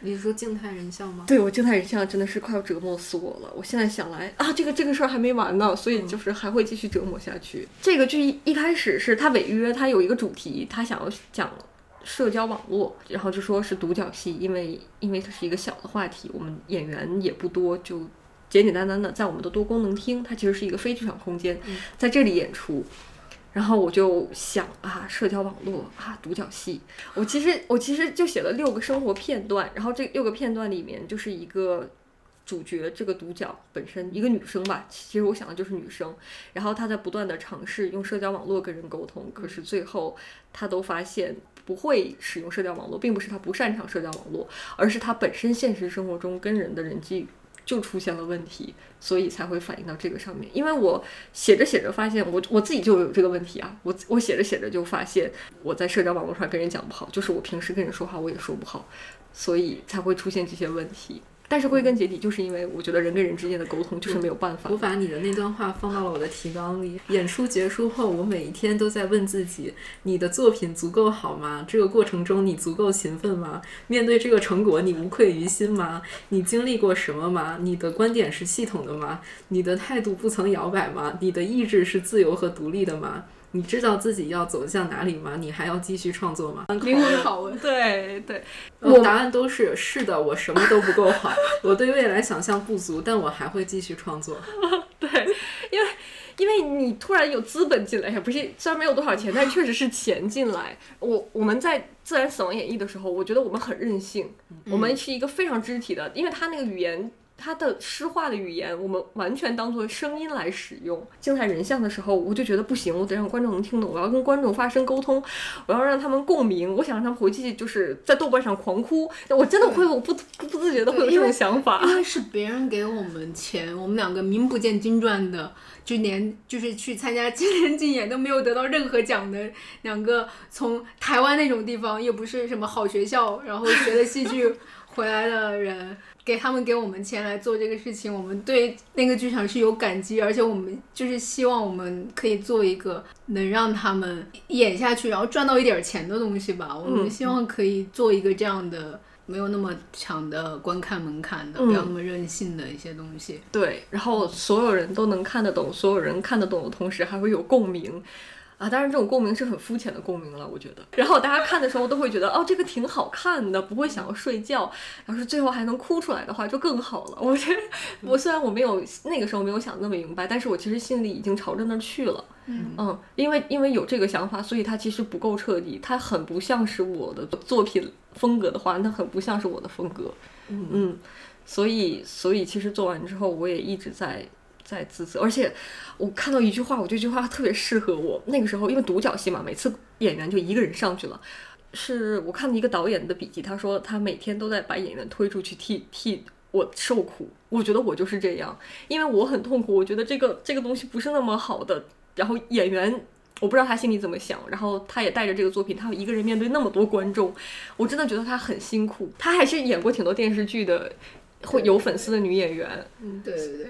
你是说静态人像吗？对我静态人像真的是快要折磨死我了。我现在想来啊，这个这个事儿还没完呢，所以就是还会继续折磨下去。这个剧一开始是他违约，他有一个主题，他想要讲社交网络，然后就说是独角戏，因为因为它是一个小的话题，我们演员也不多，就简简单单的在我们的多功能厅，它其实是一个非剧场空间，在这里演出。然后我就想啊，社交网络啊，独角戏。我其实我其实就写了六个生活片段，然后这六个片段里面就是一个主角，这个独角本身一个女生吧。其实我想的就是女生，然后她在不断的尝试用社交网络跟人沟通，可是最后她都发现不会使用社交网络，并不是她不擅长社交网络，而是她本身现实生活中跟人的人际。就出现了问题，所以才会反映到这个上面。因为我写着写着发现，我我自己就有这个问题啊。我我写着写着就发现，我在社交网络上跟人讲不好，就是我平时跟人说话我也说不好，所以才会出现这些问题。但是归根结底，就是因为我觉得人跟人之间的沟通就是没有办法。我把你的那段话放到了我的提纲里。演出结束后，我每一天都在问自己：你的作品足够好吗？这个过程中你足够勤奋吗？面对这个成果，你无愧于心吗？你经历过什么吗？你的观点是系统的吗？你的态度不曾摇摆吗？你的意志是自由和独立的吗？你知道自己要走向哪里吗？你还要继续创作吗？灵魂拷问。对对，我答案都是是的，我什么都不够好，我对未来想象不足，但我还会继续创作。*laughs* 对，因为因为你突然有资本进来，也不是虽然没有多少钱，但确实是钱进来。我我们在自然死亡演绎的时候，我觉得我们很任性，我们是一个非常肢体的，因为他那个语言。它的诗化的语言，我们完全当做声音来使用。静态人像的时候，我就觉得不行，我得让观众能听懂，我要跟观众发生沟通，我要让他们共鸣，我想让他们回去就是在豆瓣上狂哭。我真的会，我不不自觉的会有这种想法。因为是别人给我们钱，我们两个名不见经传的，就连就是去参加今年竞演都没有得到任何奖的两个，从台湾那种地方又不是什么好学校，然后学的戏剧回来的人。给他们给我们钱来做这个事情，我们对那个剧场是有感激，而且我们就是希望我们可以做一个能让他们演下去，然后赚到一点钱的东西吧。我们希望可以做一个这样的没有那么强的观看门槛的，不要那么任性的一些东西。对，然后所有人都能看得懂，所有人看得懂的同时还会有共鸣。啊，当然这种共鸣是很肤浅的共鸣了，我觉得。然后大家看的时候都会觉得，哦，这个挺好看的，不会想要睡觉。要是最后还能哭出来的话，就更好了。我觉得，我虽然我没有那个时候没有想那么明白，但是我其实心里已经朝着那儿去了。嗯，因为因为有这个想法，所以它其实不够彻底，它很不像是我的作品风格的话，那很不像是我的风格。嗯，所以所以其实做完之后，我也一直在。在自责，而且我看到一句话，我这句话特别适合我。那个时候因为独角戏嘛，每次演员就一个人上去了。是我看了一个导演的笔记，他说他每天都在把演员推出去替替我受苦。我觉得我就是这样，因为我很痛苦，我觉得这个这个东西不是那么好的。然后演员我不知道他心里怎么想，然后他也带着这个作品，他一个人面对那么多观众，我真的觉得他很辛苦。他还是演过挺多电视剧的，会有粉丝的女演员。嗯，对对对。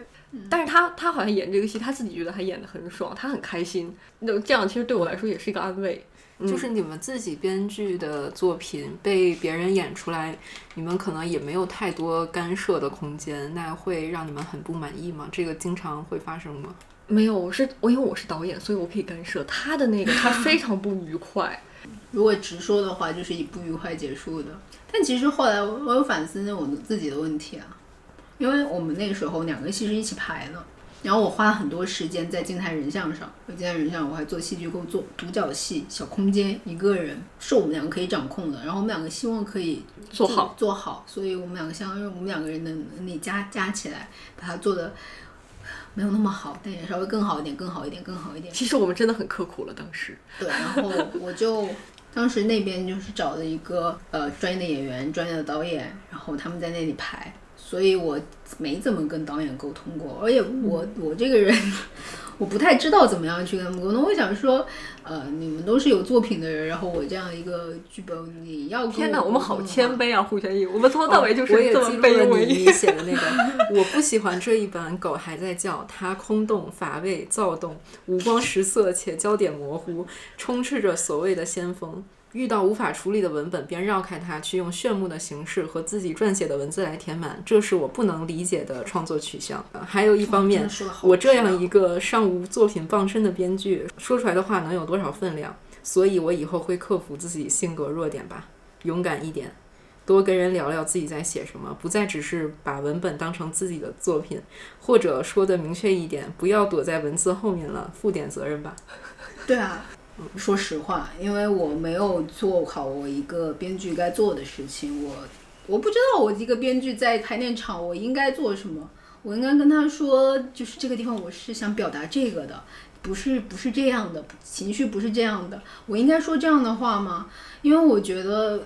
但是他他好像演这个戏，他自己觉得他演的很爽，他很开心。那这样其实对我来说也是一个安慰。就是你们自己编剧的作品被别人演出来，你们可能也没有太多干涉的空间，那会让你们很不满意吗？这个经常会发生吗？没有，我是我因为我是导演，所以我可以干涉他的那个，他非常不愉快。*laughs* 如果直说的话，就是以不愉快结束的。但其实后来我我有反思我自己的问题啊，因为我们那个时候两个戏是一起排的，然后我花了很多时间在静态人像上，静态人像我还做戏剧构作、独角戏、小空间，一个人是我们两个可以掌控的，然后我们两个希望可以做好做好，所以我们两个相当于我们两个人的能力加加起来，把它做的没有那么好，但也稍微更好一点，更好一点，更好一点。其实我们真的很刻苦了，当时。对，然后我就当时那边就是找了一个呃专业的演员、专业的导演，然后他们在那里排，所以我没怎么跟导演沟通过，而且我我这个人。*laughs* 我不太知道怎么样去跟他们沟通。我想说，呃，你们都是有作品的人，然后我这样一个剧本，你要天哪，我们好谦卑啊，胡轩逸，我们从头到尾就是我也这么记录了卑微。你你 *laughs* 写的那个，*laughs* 我不喜欢这一版，狗还在叫，它空洞、乏味、躁动，五光十色且焦点模糊，充斥着所谓的先锋。遇到无法处理的文本，便绕开它，去用炫目的形式和自己撰写的文字来填满，这是我不能理解的创作取向。呃还有一方面我这样一个尚无作品傍身的编剧，说出来的话能有多少分量？所以我以后会克服自己性格弱点吧，勇敢一点，多跟人聊聊自己在写什么，不再只是把文本当成自己的作品，或者说的明确一点，不要躲在文字后面了，负点责任吧。*laughs* 对啊，说实话，因为我没有做好我一个编剧该做的事情，我我不知道我一个编剧在排练场我应该做什么，我应该跟他说，就是这个地方我是想表达这个的，不是不是这样的，情绪不是这样的，我应该说这样的话吗？因为我觉得。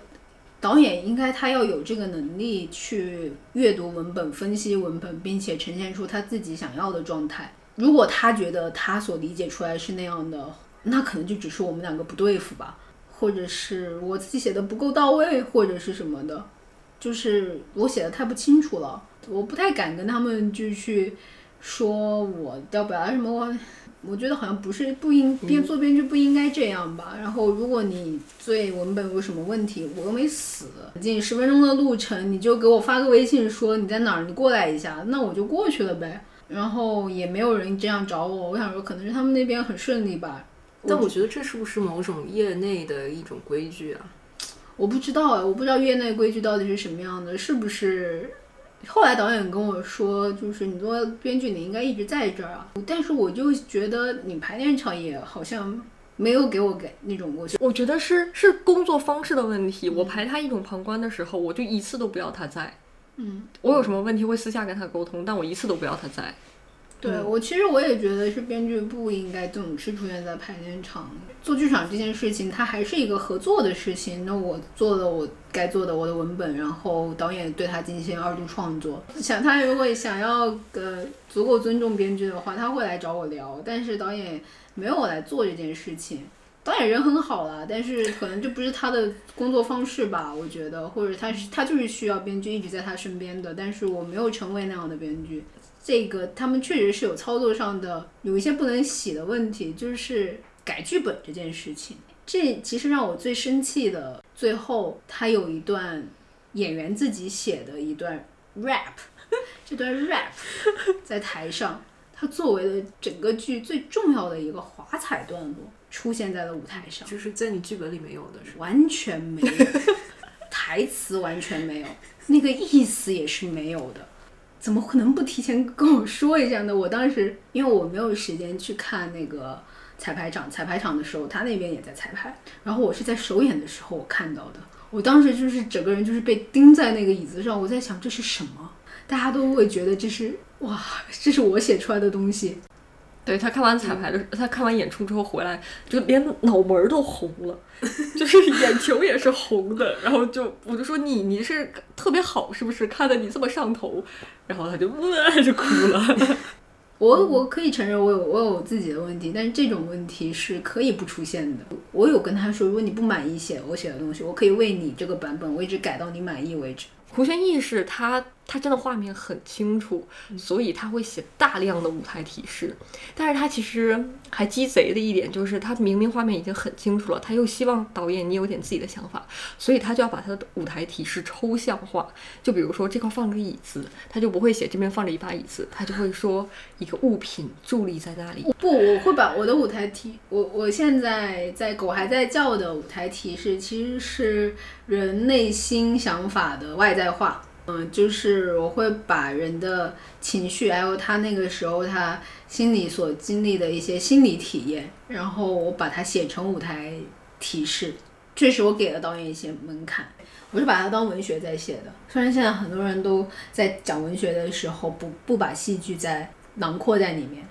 导演应该他要有这个能力去阅读文本、分析文本，并且呈现出他自己想要的状态。如果他觉得他所理解出来是那样的，那可能就只是我们两个不对付吧，或者是我自己写的不够到位，或者是什么的，就是我写的太不清楚了，我不太敢跟他们就去说我要表达什么。我我觉得好像不是不应边做编剧不应该这样吧。然后如果你对文本有什么问题，我又没死，近十分钟的路程，你就给我发个微信说你在哪儿，你过来一下，那我就过去了呗。然后也没有人这样找我，我想说可能是他们那边很顺利吧。但我觉得这是不是某种业内的一种规矩啊？我不知道啊，我不知道业内规矩到底是什么样的，是不是？后来导演跟我说，就是你做编剧，你应该一直在这儿啊。但是我就觉得你排练场也好像没有给我给那种过去我觉得是是工作方式的问题。我排他一种旁观的时候，我就一次都不要他在。嗯，我有什么问题会私下跟他沟通，但我一次都不要他在。对我其实我也觉得是编剧不应该总是出现在排练场做剧场这件事情，它还是一个合作的事情。那我做了我该做的我的文本，然后导演对他进行二度创作。想他如果想要呃足够尊重编剧的话，他会来找我聊。但是导演没有来做这件事情。导演人很好啦，但是可能这不是他的工作方式吧？我觉得，或者他是他就是需要编剧一直在他身边的。但是我没有成为那样的编剧。这个他们确实是有操作上的有一些不能洗的问题，就是改剧本这件事情。这其实让我最生气的，最后他有一段演员自己写的一段 rap，*laughs* 这段 rap 在台上，它作为了整个剧最重要的一个华彩段落，出现在了舞台上，就是在你剧本里没有的是？完全没有，*laughs* 台词完全没有，那个意思也是没有的。怎么可能不提前跟我说一下呢？我当时因为我没有时间去看那个彩排场，彩排场的时候他那边也在彩排，然后我是在首演的时候我看到的。我当时就是整个人就是被钉在那个椅子上，我在想这是什么？大家都会觉得这是哇，这是我写出来的东西。对他看完彩排的，他看完演出之后回来，就连脑门儿都红了，就是眼球也是红的。然后就我就说你你是特别好是不是？看得你这么上头，然后他就哇就哭了。*laughs* 我我可以承认我有我有自己的问题，但是这种问题是可以不出现的。我有跟他说，如果你不满意写我写的东西，我可以为你这个版本我一直改到你满意为止。胡轩逸是他他真的画面很清楚，所以他会写大量的舞台提示。但是他其实还鸡贼的一点就是，他明明画面已经很清楚了，他又希望导演你有点自己的想法，所以他就要把他的舞台提示抽象化。就比如说这块放个椅子，他就不会写这边放着一把椅子，他就会说一个物品伫立在那里。不，我会把我的舞台提，我我现在在狗还在叫的舞台提示，其实是人内心想法的外在化。嗯，就是我会把人的情绪，还有他那个时候他心里所经历的一些心理体验，然后我把它写成舞台提示。确实，我给了导演一些门槛，我是把它当文学在写的。虽然现在很多人都在讲文学的时候，不不把戏剧在囊括在里面，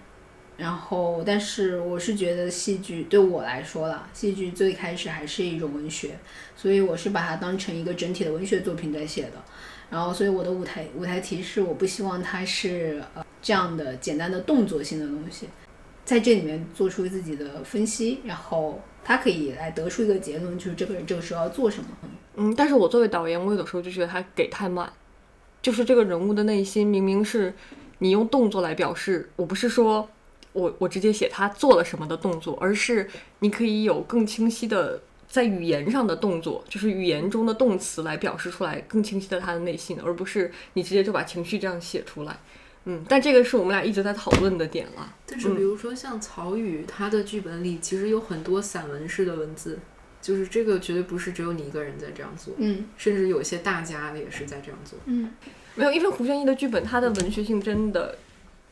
然后，但是我是觉得戏剧对我来说啦，戏剧最开始还是一种文学，所以我是把它当成一个整体的文学作品在写的。然后，所以我的舞台舞台提示，我不希望它是呃这样的简单的动作性的东西，在这里面做出自己的分析，然后他可以来得出一个结论，就是这个人这个时候要做什么。嗯，但是我作为导演，我有的时候就觉得他给太慢，就是这个人物的内心明明是你用动作来表示，我不是说我我直接写他做了什么的动作，而是你可以有更清晰的。在语言上的动作，就是语言中的动词来表示出来更清晰的他的内心，而不是你直接就把情绪这样写出来。嗯，但这个是我们俩一直在讨论的点了。但是比如说像曹禺，他的剧本里其实有很多散文式的文字，就是这个绝对不是只有你一个人在这样做。嗯，甚至有些大家也是在这样做。嗯，没有，因为胡宣义的剧本，他的文学性真的，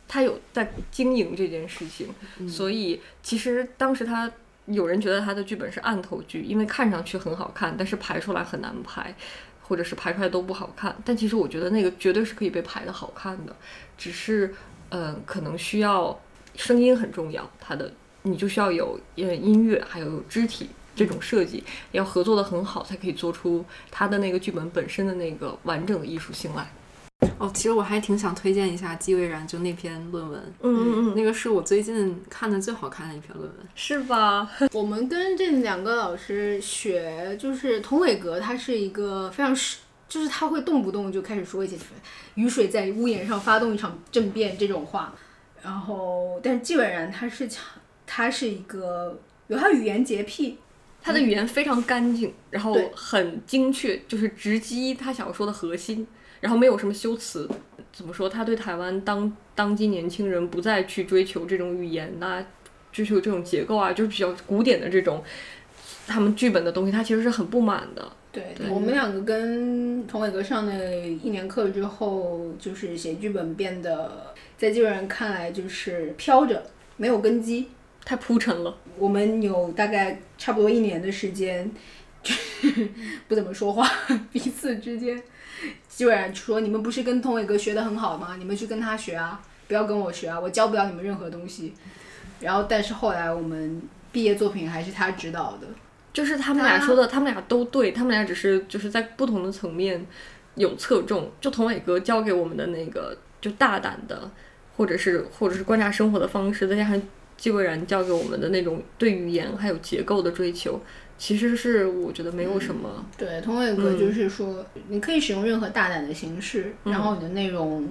他有在经营这件事情，所以其实当时他。有人觉得他的剧本是案头剧，因为看上去很好看，但是排出来很难排，或者是排出来都不好看。但其实我觉得那个绝对是可以被排的好看的，只是，嗯，可能需要声音很重要，它的你就需要有音乐，还有肢体这种设计，要合作的很好，才可以做出他的那个剧本本身的那个完整的艺术性来。哦，其实我还挺想推荐一下季蔚然就那篇论文，嗯嗯嗯，那个是我最近看的最好看的一篇论文，是吧？*laughs* 我们跟这两个老师学，就是童伟格，他是一个非常是，就是他会动不动就开始说一些雨水在屋檐上发动一场政变这种话，然后，但是季蔚然他是强，他是一个有他语言洁癖，他的语言非常干净，然后很精确，就是直击他想要说的核心。然后没有什么修辞，怎么说？他对台湾当当今年轻人不再去追求这种语言呐，追求这种结构啊，就是比较古典的这种他们剧本的东西，他其实是很不满的。对，我们两个跟童伟哥上了一年课之后，就是写剧本变得在基本人看来就是飘着，没有根基，太铺陈了。我们有大概差不多一年的时间，*laughs* 不怎么说话，彼此之间。基本上说你们不是跟童伟哥学的很好吗？你们去跟他学啊，不要跟我学啊，我教不了你们任何东西。然后，但是后来我们毕业作品还是他指导的，就是他们俩说的，他们俩都对，他们俩只是就是在不同的层面有侧重。就童伟哥教给我们的那个，就大胆的，或者是或者是观察生活的方式，再加上季蔚然教给我们的那种对语言还有结构的追求。其实是我觉得没有什么。对，同伟格就是说，你可以使用任何大胆的形式，然后你的内容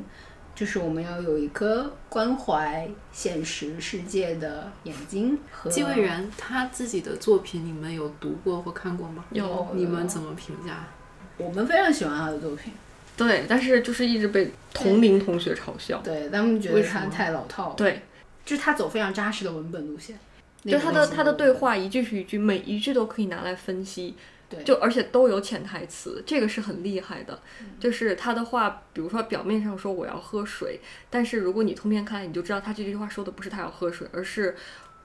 就是我们要有一颗关怀现实世界的眼睛。季蔚然他自己的作品，你们有读过或看过吗？有。你们怎么评价？我们非常喜欢他的作品。对，但是就是一直被同龄同学嘲笑。对，他们觉得他太老套。对，就是他走非常扎实的文本路线。就他的他的对话一句是一句，每一句都可以拿来分析，对，就而且都有潜台词，这个是很厉害的。就是他的话，比如说表面上说我要喝水，但是如果你通篇看，你就知道他这句话说的不是他要喝水，而是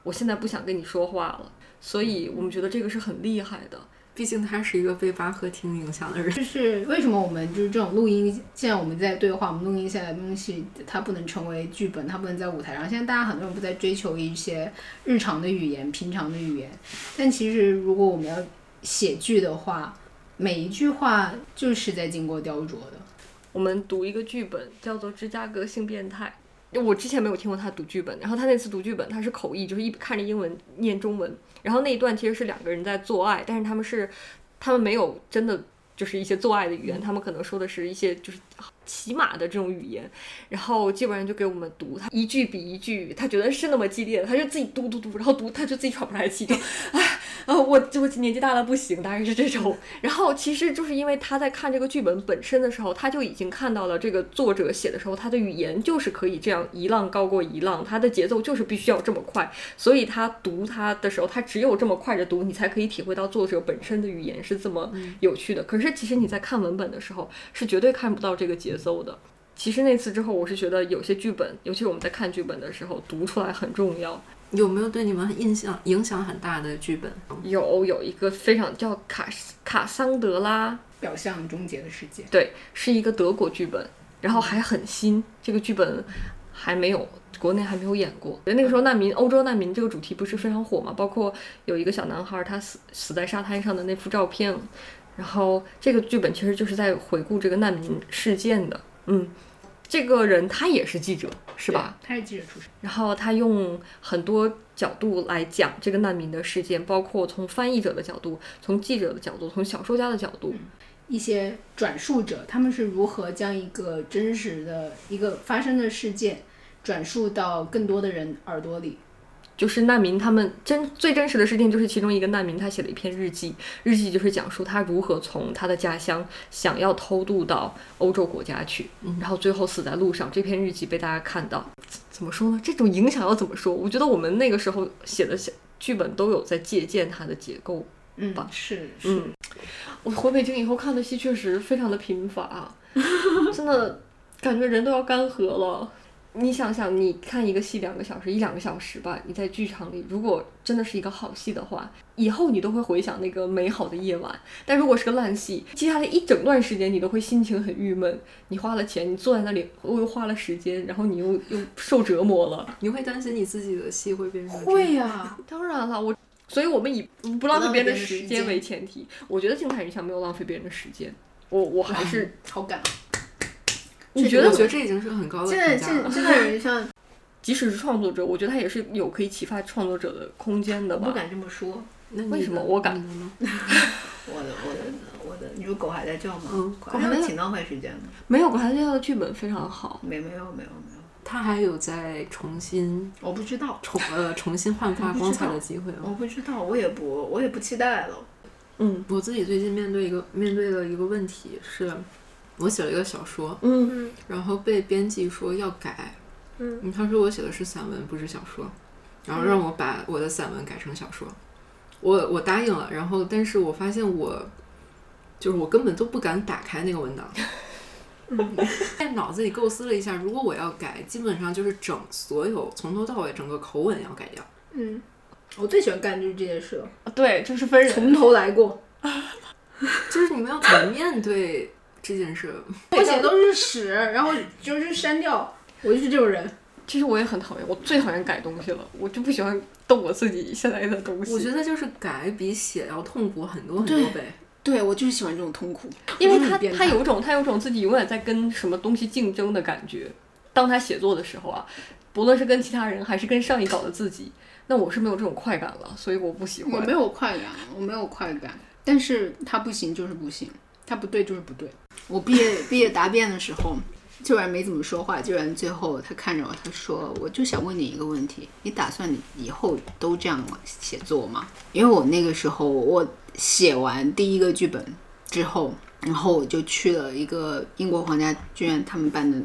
我现在不想跟你说话了。所以我们觉得这个是很厉害的。毕竟他是一个被巴赫听影响的人，就是为什么我们就是这种录音，现在我们在对话，我们录音下来的东西，它不能成为剧本，它不能在舞台上。现在大家很多人不在追求一些日常的语言、平常的语言，但其实如果我们要写剧的话，每一句话就是在经过雕琢的。我们读一个剧本叫做《芝加哥性变态》。我之前没有听过他读剧本，然后他那次读剧本，他是口译，就是一看着英文念中文。然后那一段其实是两个人在做爱，但是他们是，他们没有真的就是一些做爱的语言，他们可能说的是一些就是骑马的这种语言，然后基本上就给我们读，他一句比一句，他觉得是那么激烈，他就自己嘟嘟嘟，然后读他就自己喘不来气，就 *laughs* 唉。啊，我我年纪大了不行，大概是这种。*laughs* 然后其实就是因为他在看这个剧本本身的时候，他就已经看到了这个作者写的时候，他的语言就是可以这样一浪高过一浪，他的节奏就是必须要这么快。所以他读他的时候，他只有这么快着读，你才可以体会到作者本身的语言是这么有趣的。可是其实你在看文本的时候，是绝对看不到这个节奏的。其实那次之后，我是觉得有些剧本，尤其是我们在看剧本的时候，读出来很重要。有没有对你们印象影响很大的剧本？有，有一个非常叫卡卡桑德拉表象终结的世界，对，是一个德国剧本，然后还很新，这个剧本还没有国内还没有演过。那个时候难民，欧洲难民这个主题不是非常火嘛？包括有一个小男孩他死死在沙滩上的那幅照片，然后这个剧本其实就是在回顾这个难民事件的，嗯。这个人他也是记者，是吧？他是记者出身。然后他用很多角度来讲这个难民的事件，包括从翻译者的角度、从记者的角度、从小说家的角度，一些转述者他们是如何将一个真实的一个发生的事件转述到更多的人耳朵里。就是难民，他们真最真实的事情就是其中一个难民，他写了一篇日记，日记就是讲述他如何从他的家乡想要偷渡到欧洲国家去，然后最后死在路上。这篇日记被大家看到，怎么说呢？这种影响要怎么说？我觉得我们那个时候写的小剧本都有在借鉴它的结构，嗯，吧？是，嗯，我回北京以后看的戏确实非常的贫乏，*laughs* 真的感觉人都要干涸了。你想想，你看一个戏两个小时，一两个小时吧。你在剧场里，如果真的是一个好戏的话，以后你都会回想那个美好的夜晚。但如果是个烂戏，接下来一整段时间你都会心情很郁闷。你花了钱，你坐在那里，又花了时间，然后你又又受折磨了。你会担心你自己的戏会变成？会呀，当然了，我。所以我们以不浪费别人的时间为前提。我觉得静态人像没有浪费别人的时间。我我还是好感。你觉得？我觉得这已经是很高的现在现现在人 *laughs* 像，即使是创作者，我觉得他也是有可以启发创作者的空间的吧。不敢这么说，那为什么我敢呢？我的 *laughs* *laughs* 我的我的，你说狗还在叫吗？嗯，狗还挺浪费时间的。没有，狗还在叫的剧本非常好。没没有没有没有，他还有在重新，我不知道重呃重新焕发光彩的机会。我不知道，我也不我也不期待了。嗯，我自己最近面对一个面对的一个问题是。我写了一个小说，嗯，然后被编辑说要改，嗯，他说我写的是散文，不是小说，然后让我把我的散文改成小说，我我答应了，然后但是我发现我就是我根本都不敢打开那个文档，*laughs* 在脑子里构思了一下，如果我要改，基本上就是整所有从头到尾整个口吻要改掉，嗯，我最喜欢干就是这件事了，对，就是分人，从头来过，就是你们要怎么面对？这件事，*laughs* 我写都是屎，然后就是删掉，我就是这种人。其实我也很讨厌，我最讨厌改东西了，我就不喜欢动我自己现在的东西。我觉得就是改比写要痛苦很多很多倍。对，我就是喜欢这种痛苦，因为他他有种他有种自己永远在跟什么东西竞争的感觉。当他写作的时候啊，不论是跟其他人还是跟上一稿的自己，那我是没有这种快感了，所以我不喜欢。我没有快感，我没有快感，但是他不行就是不行。他不对就是不对。我毕业毕业答辩的时候，居然没怎么说话。居然最后他看着我，他说：“我就想问你一个问题，你打算以后都这样写作吗？”因为我那个时候我写完第一个剧本之后，然后我就去了一个英国皇家剧院他们办的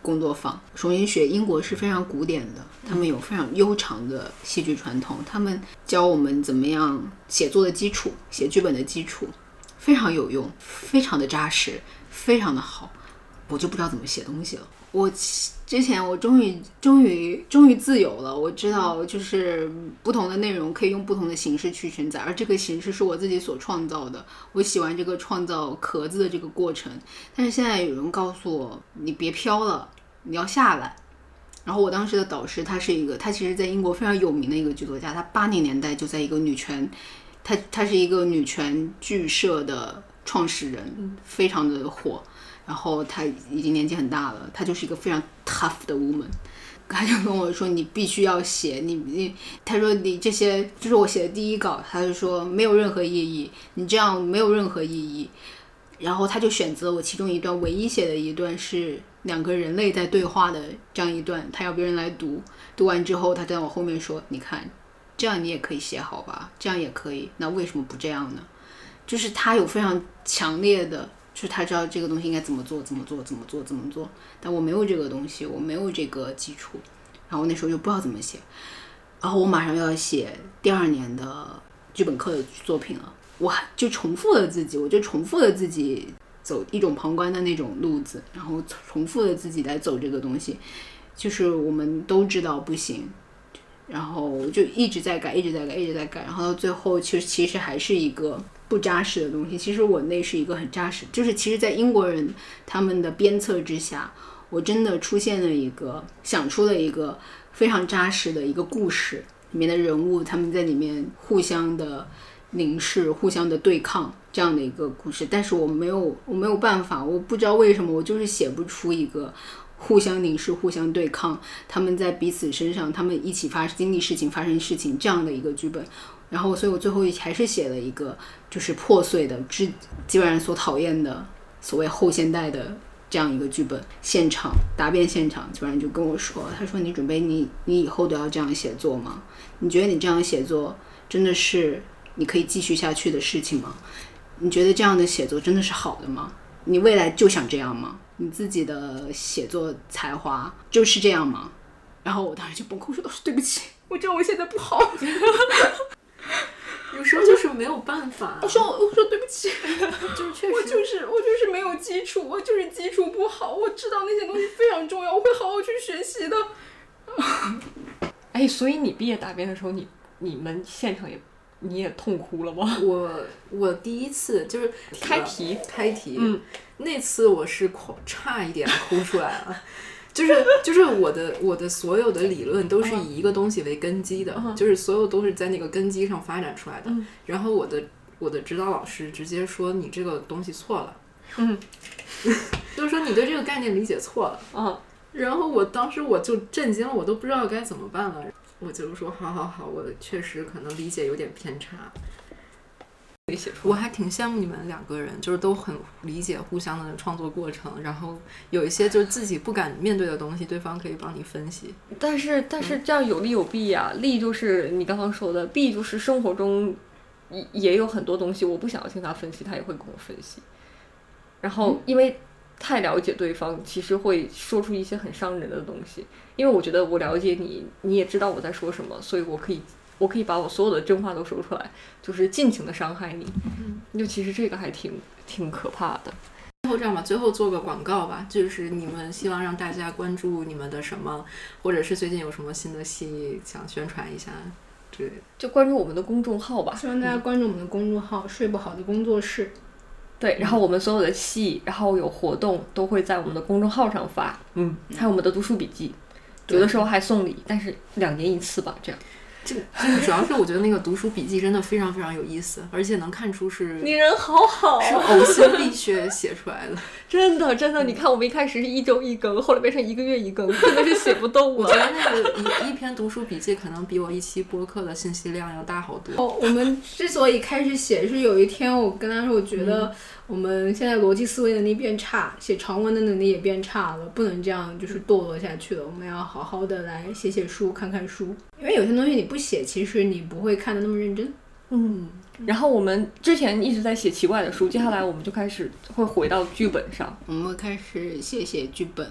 工作坊，重新学。英国是非常古典的，他们有非常悠长的戏剧传统，他们教我们怎么样写作的基础，写剧本的基础。非常有用，非常的扎实，非常的好，我就不知道怎么写东西了。我之前我终于终于终于自由了，我知道就是不同的内容可以用不同的形式去承载，而这个形式是我自己所创造的。我喜欢这个创造壳子的这个过程，但是现在有人告诉我你别飘了，你要下来。然后我当时的导师他是一个，他其实在英国非常有名的一个剧作家，他八零年代就在一个女权。她她是一个女权剧社的创始人，非常的火。然后她已经年纪很大了，她就是一个非常 tough 的 woman。她就跟我说：“你必须要写你你。”她说：“你这些就是我写的第一稿。”她就说：“没有任何意义，你这样没有任何意义。”然后他就选择我其中一段唯一写的一段是两个人类在对话的这样一段，他要别人来读，读完之后他在我后面说：“你看，这样你也可以写好吧？这样也可以，那为什么不这样呢？”就是他有非常强烈的，就是他知道这个东西应该怎么做，怎么做，怎么做，怎么做，但我没有这个东西，我没有这个基础，然后那时候就不知道怎么写，然后我马上要写第二年的剧本课的作品了。我就重复了自己，我就重复了自己走一种旁观的那种路子，然后重复了自己来走这个东西，就是我们都知道不行，然后就一直在改，一直在改，一直在改，然后到最后其实其实还是一个不扎实的东西。其实我那是一个很扎实，就是其实，在英国人他们的鞭策之下，我真的出现了一个想出了一个非常扎实的一个故事，里面的人物他们在里面互相的。凝视，互相的对抗这样的一个故事，但是我没有，我没有办法，我不知道为什么，我就是写不出一个互相凝视、互相对抗，他们在彼此身上，他们一起发经历事情、发生事情这样的一个剧本。然后，所以我最后还是写了一个就是破碎的，基基本上所讨厌的所谓后现代的这样一个剧本。现场答辩现场，基本上就跟我说，他说：“你准备你你以后都要这样写作吗？你觉得你这样写作真的是？”你可以继续下去的事情吗？你觉得这样的写作真的是好的吗？你未来就想这样吗？你自己的写作才华就是这样吗？然后我当时就崩溃说：“对不起，我知道我现在不好。*laughs* ”有时候就是没有办法。我说：“我说对不起，就是确实，我就是我就是没有基础，我就是基础不好。我知道那些东西非常重要，我会好好去学习的。*laughs* ”哎，所以你毕业答辩的时候，你你们现场也。你也痛哭了吗？我我第一次就是开题开题，嗯，那次我是哭差一点哭出来了，就是就是我的我的所有的理论都是以一个东西为根基的，就是所有都是在那个根基上发展出来的。然后我的我的指导老师直接说你这个东西错了，嗯，*laughs* 就是说你对这个概念理解错了，嗯。然后我当时我就震惊了，我都不知道该怎么办了。我就说好好好，我确实可能理解有点偏差。我还挺羡慕你们两个人，就是都很理解互相的创作过程，然后有一些就是自己不敢面对的东西，对方可以帮你分析。但是但是这样有利有弊呀，利就是你刚刚说的，弊就是生活中也也有很多东西，我不想要听他分析，他也会跟我分析。然后因为。太了解对方，其实会说出一些很伤人的东西。因为我觉得我了解你，你也知道我在说什么，所以我可以，我可以把我所有的真话都说出来，就是尽情的伤害你。嗯就其实这个还挺挺可怕的。最后这样吧，最后做个广告吧，就是你们希望让大家关注你们的什么，或者是最近有什么新的戏想宣传一下之类的，就关注我们的公众号吧。希望大家关注我们的公众号“睡不好的工作室”。对，然后我们所有的戏，然后有活动都会在我们的公众号上发，嗯，还有我们的读书笔记，有的时候还送礼，但是两年一次吧，这样。这个主要是我觉得那个读书笔记真的非常非常有意思，而且能看出是你人好好，是呕心沥血写出来的，*laughs* 真的真的。你看我们一开始是一周一更，后来变成一个月一更，真的是写不动了。我觉得那个一一篇读书笔记可能比我一期播客的信息量要大好多。哦，我们之所以开始写，是有一天我跟他说，我觉得我们现在逻辑思维能力变差，写长文的能力也变差了，不能这样就是堕落下去了。我们要好好的来写写书，看看书，因为有些东西你不。写其实你不会看的那么认真，嗯。然后我们之前一直在写奇怪的书，接下来我们就开始会回到剧本上，我们开始写写剧本，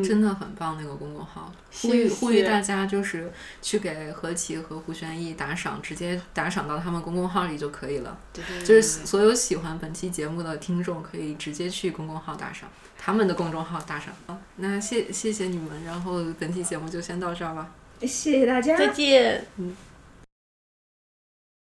真的很棒那个公众号，呼吁呼吁大家就是去给何琪和胡轩逸打赏，直接打赏到他们公众号里就可以了。对对，就是所有喜欢本期节目的听众可以直接去公众号打赏，他们的公众号打赏。好，那谢谢谢你们，然后本期节目就先到这儿吧。谢谢大家，再见。嗯。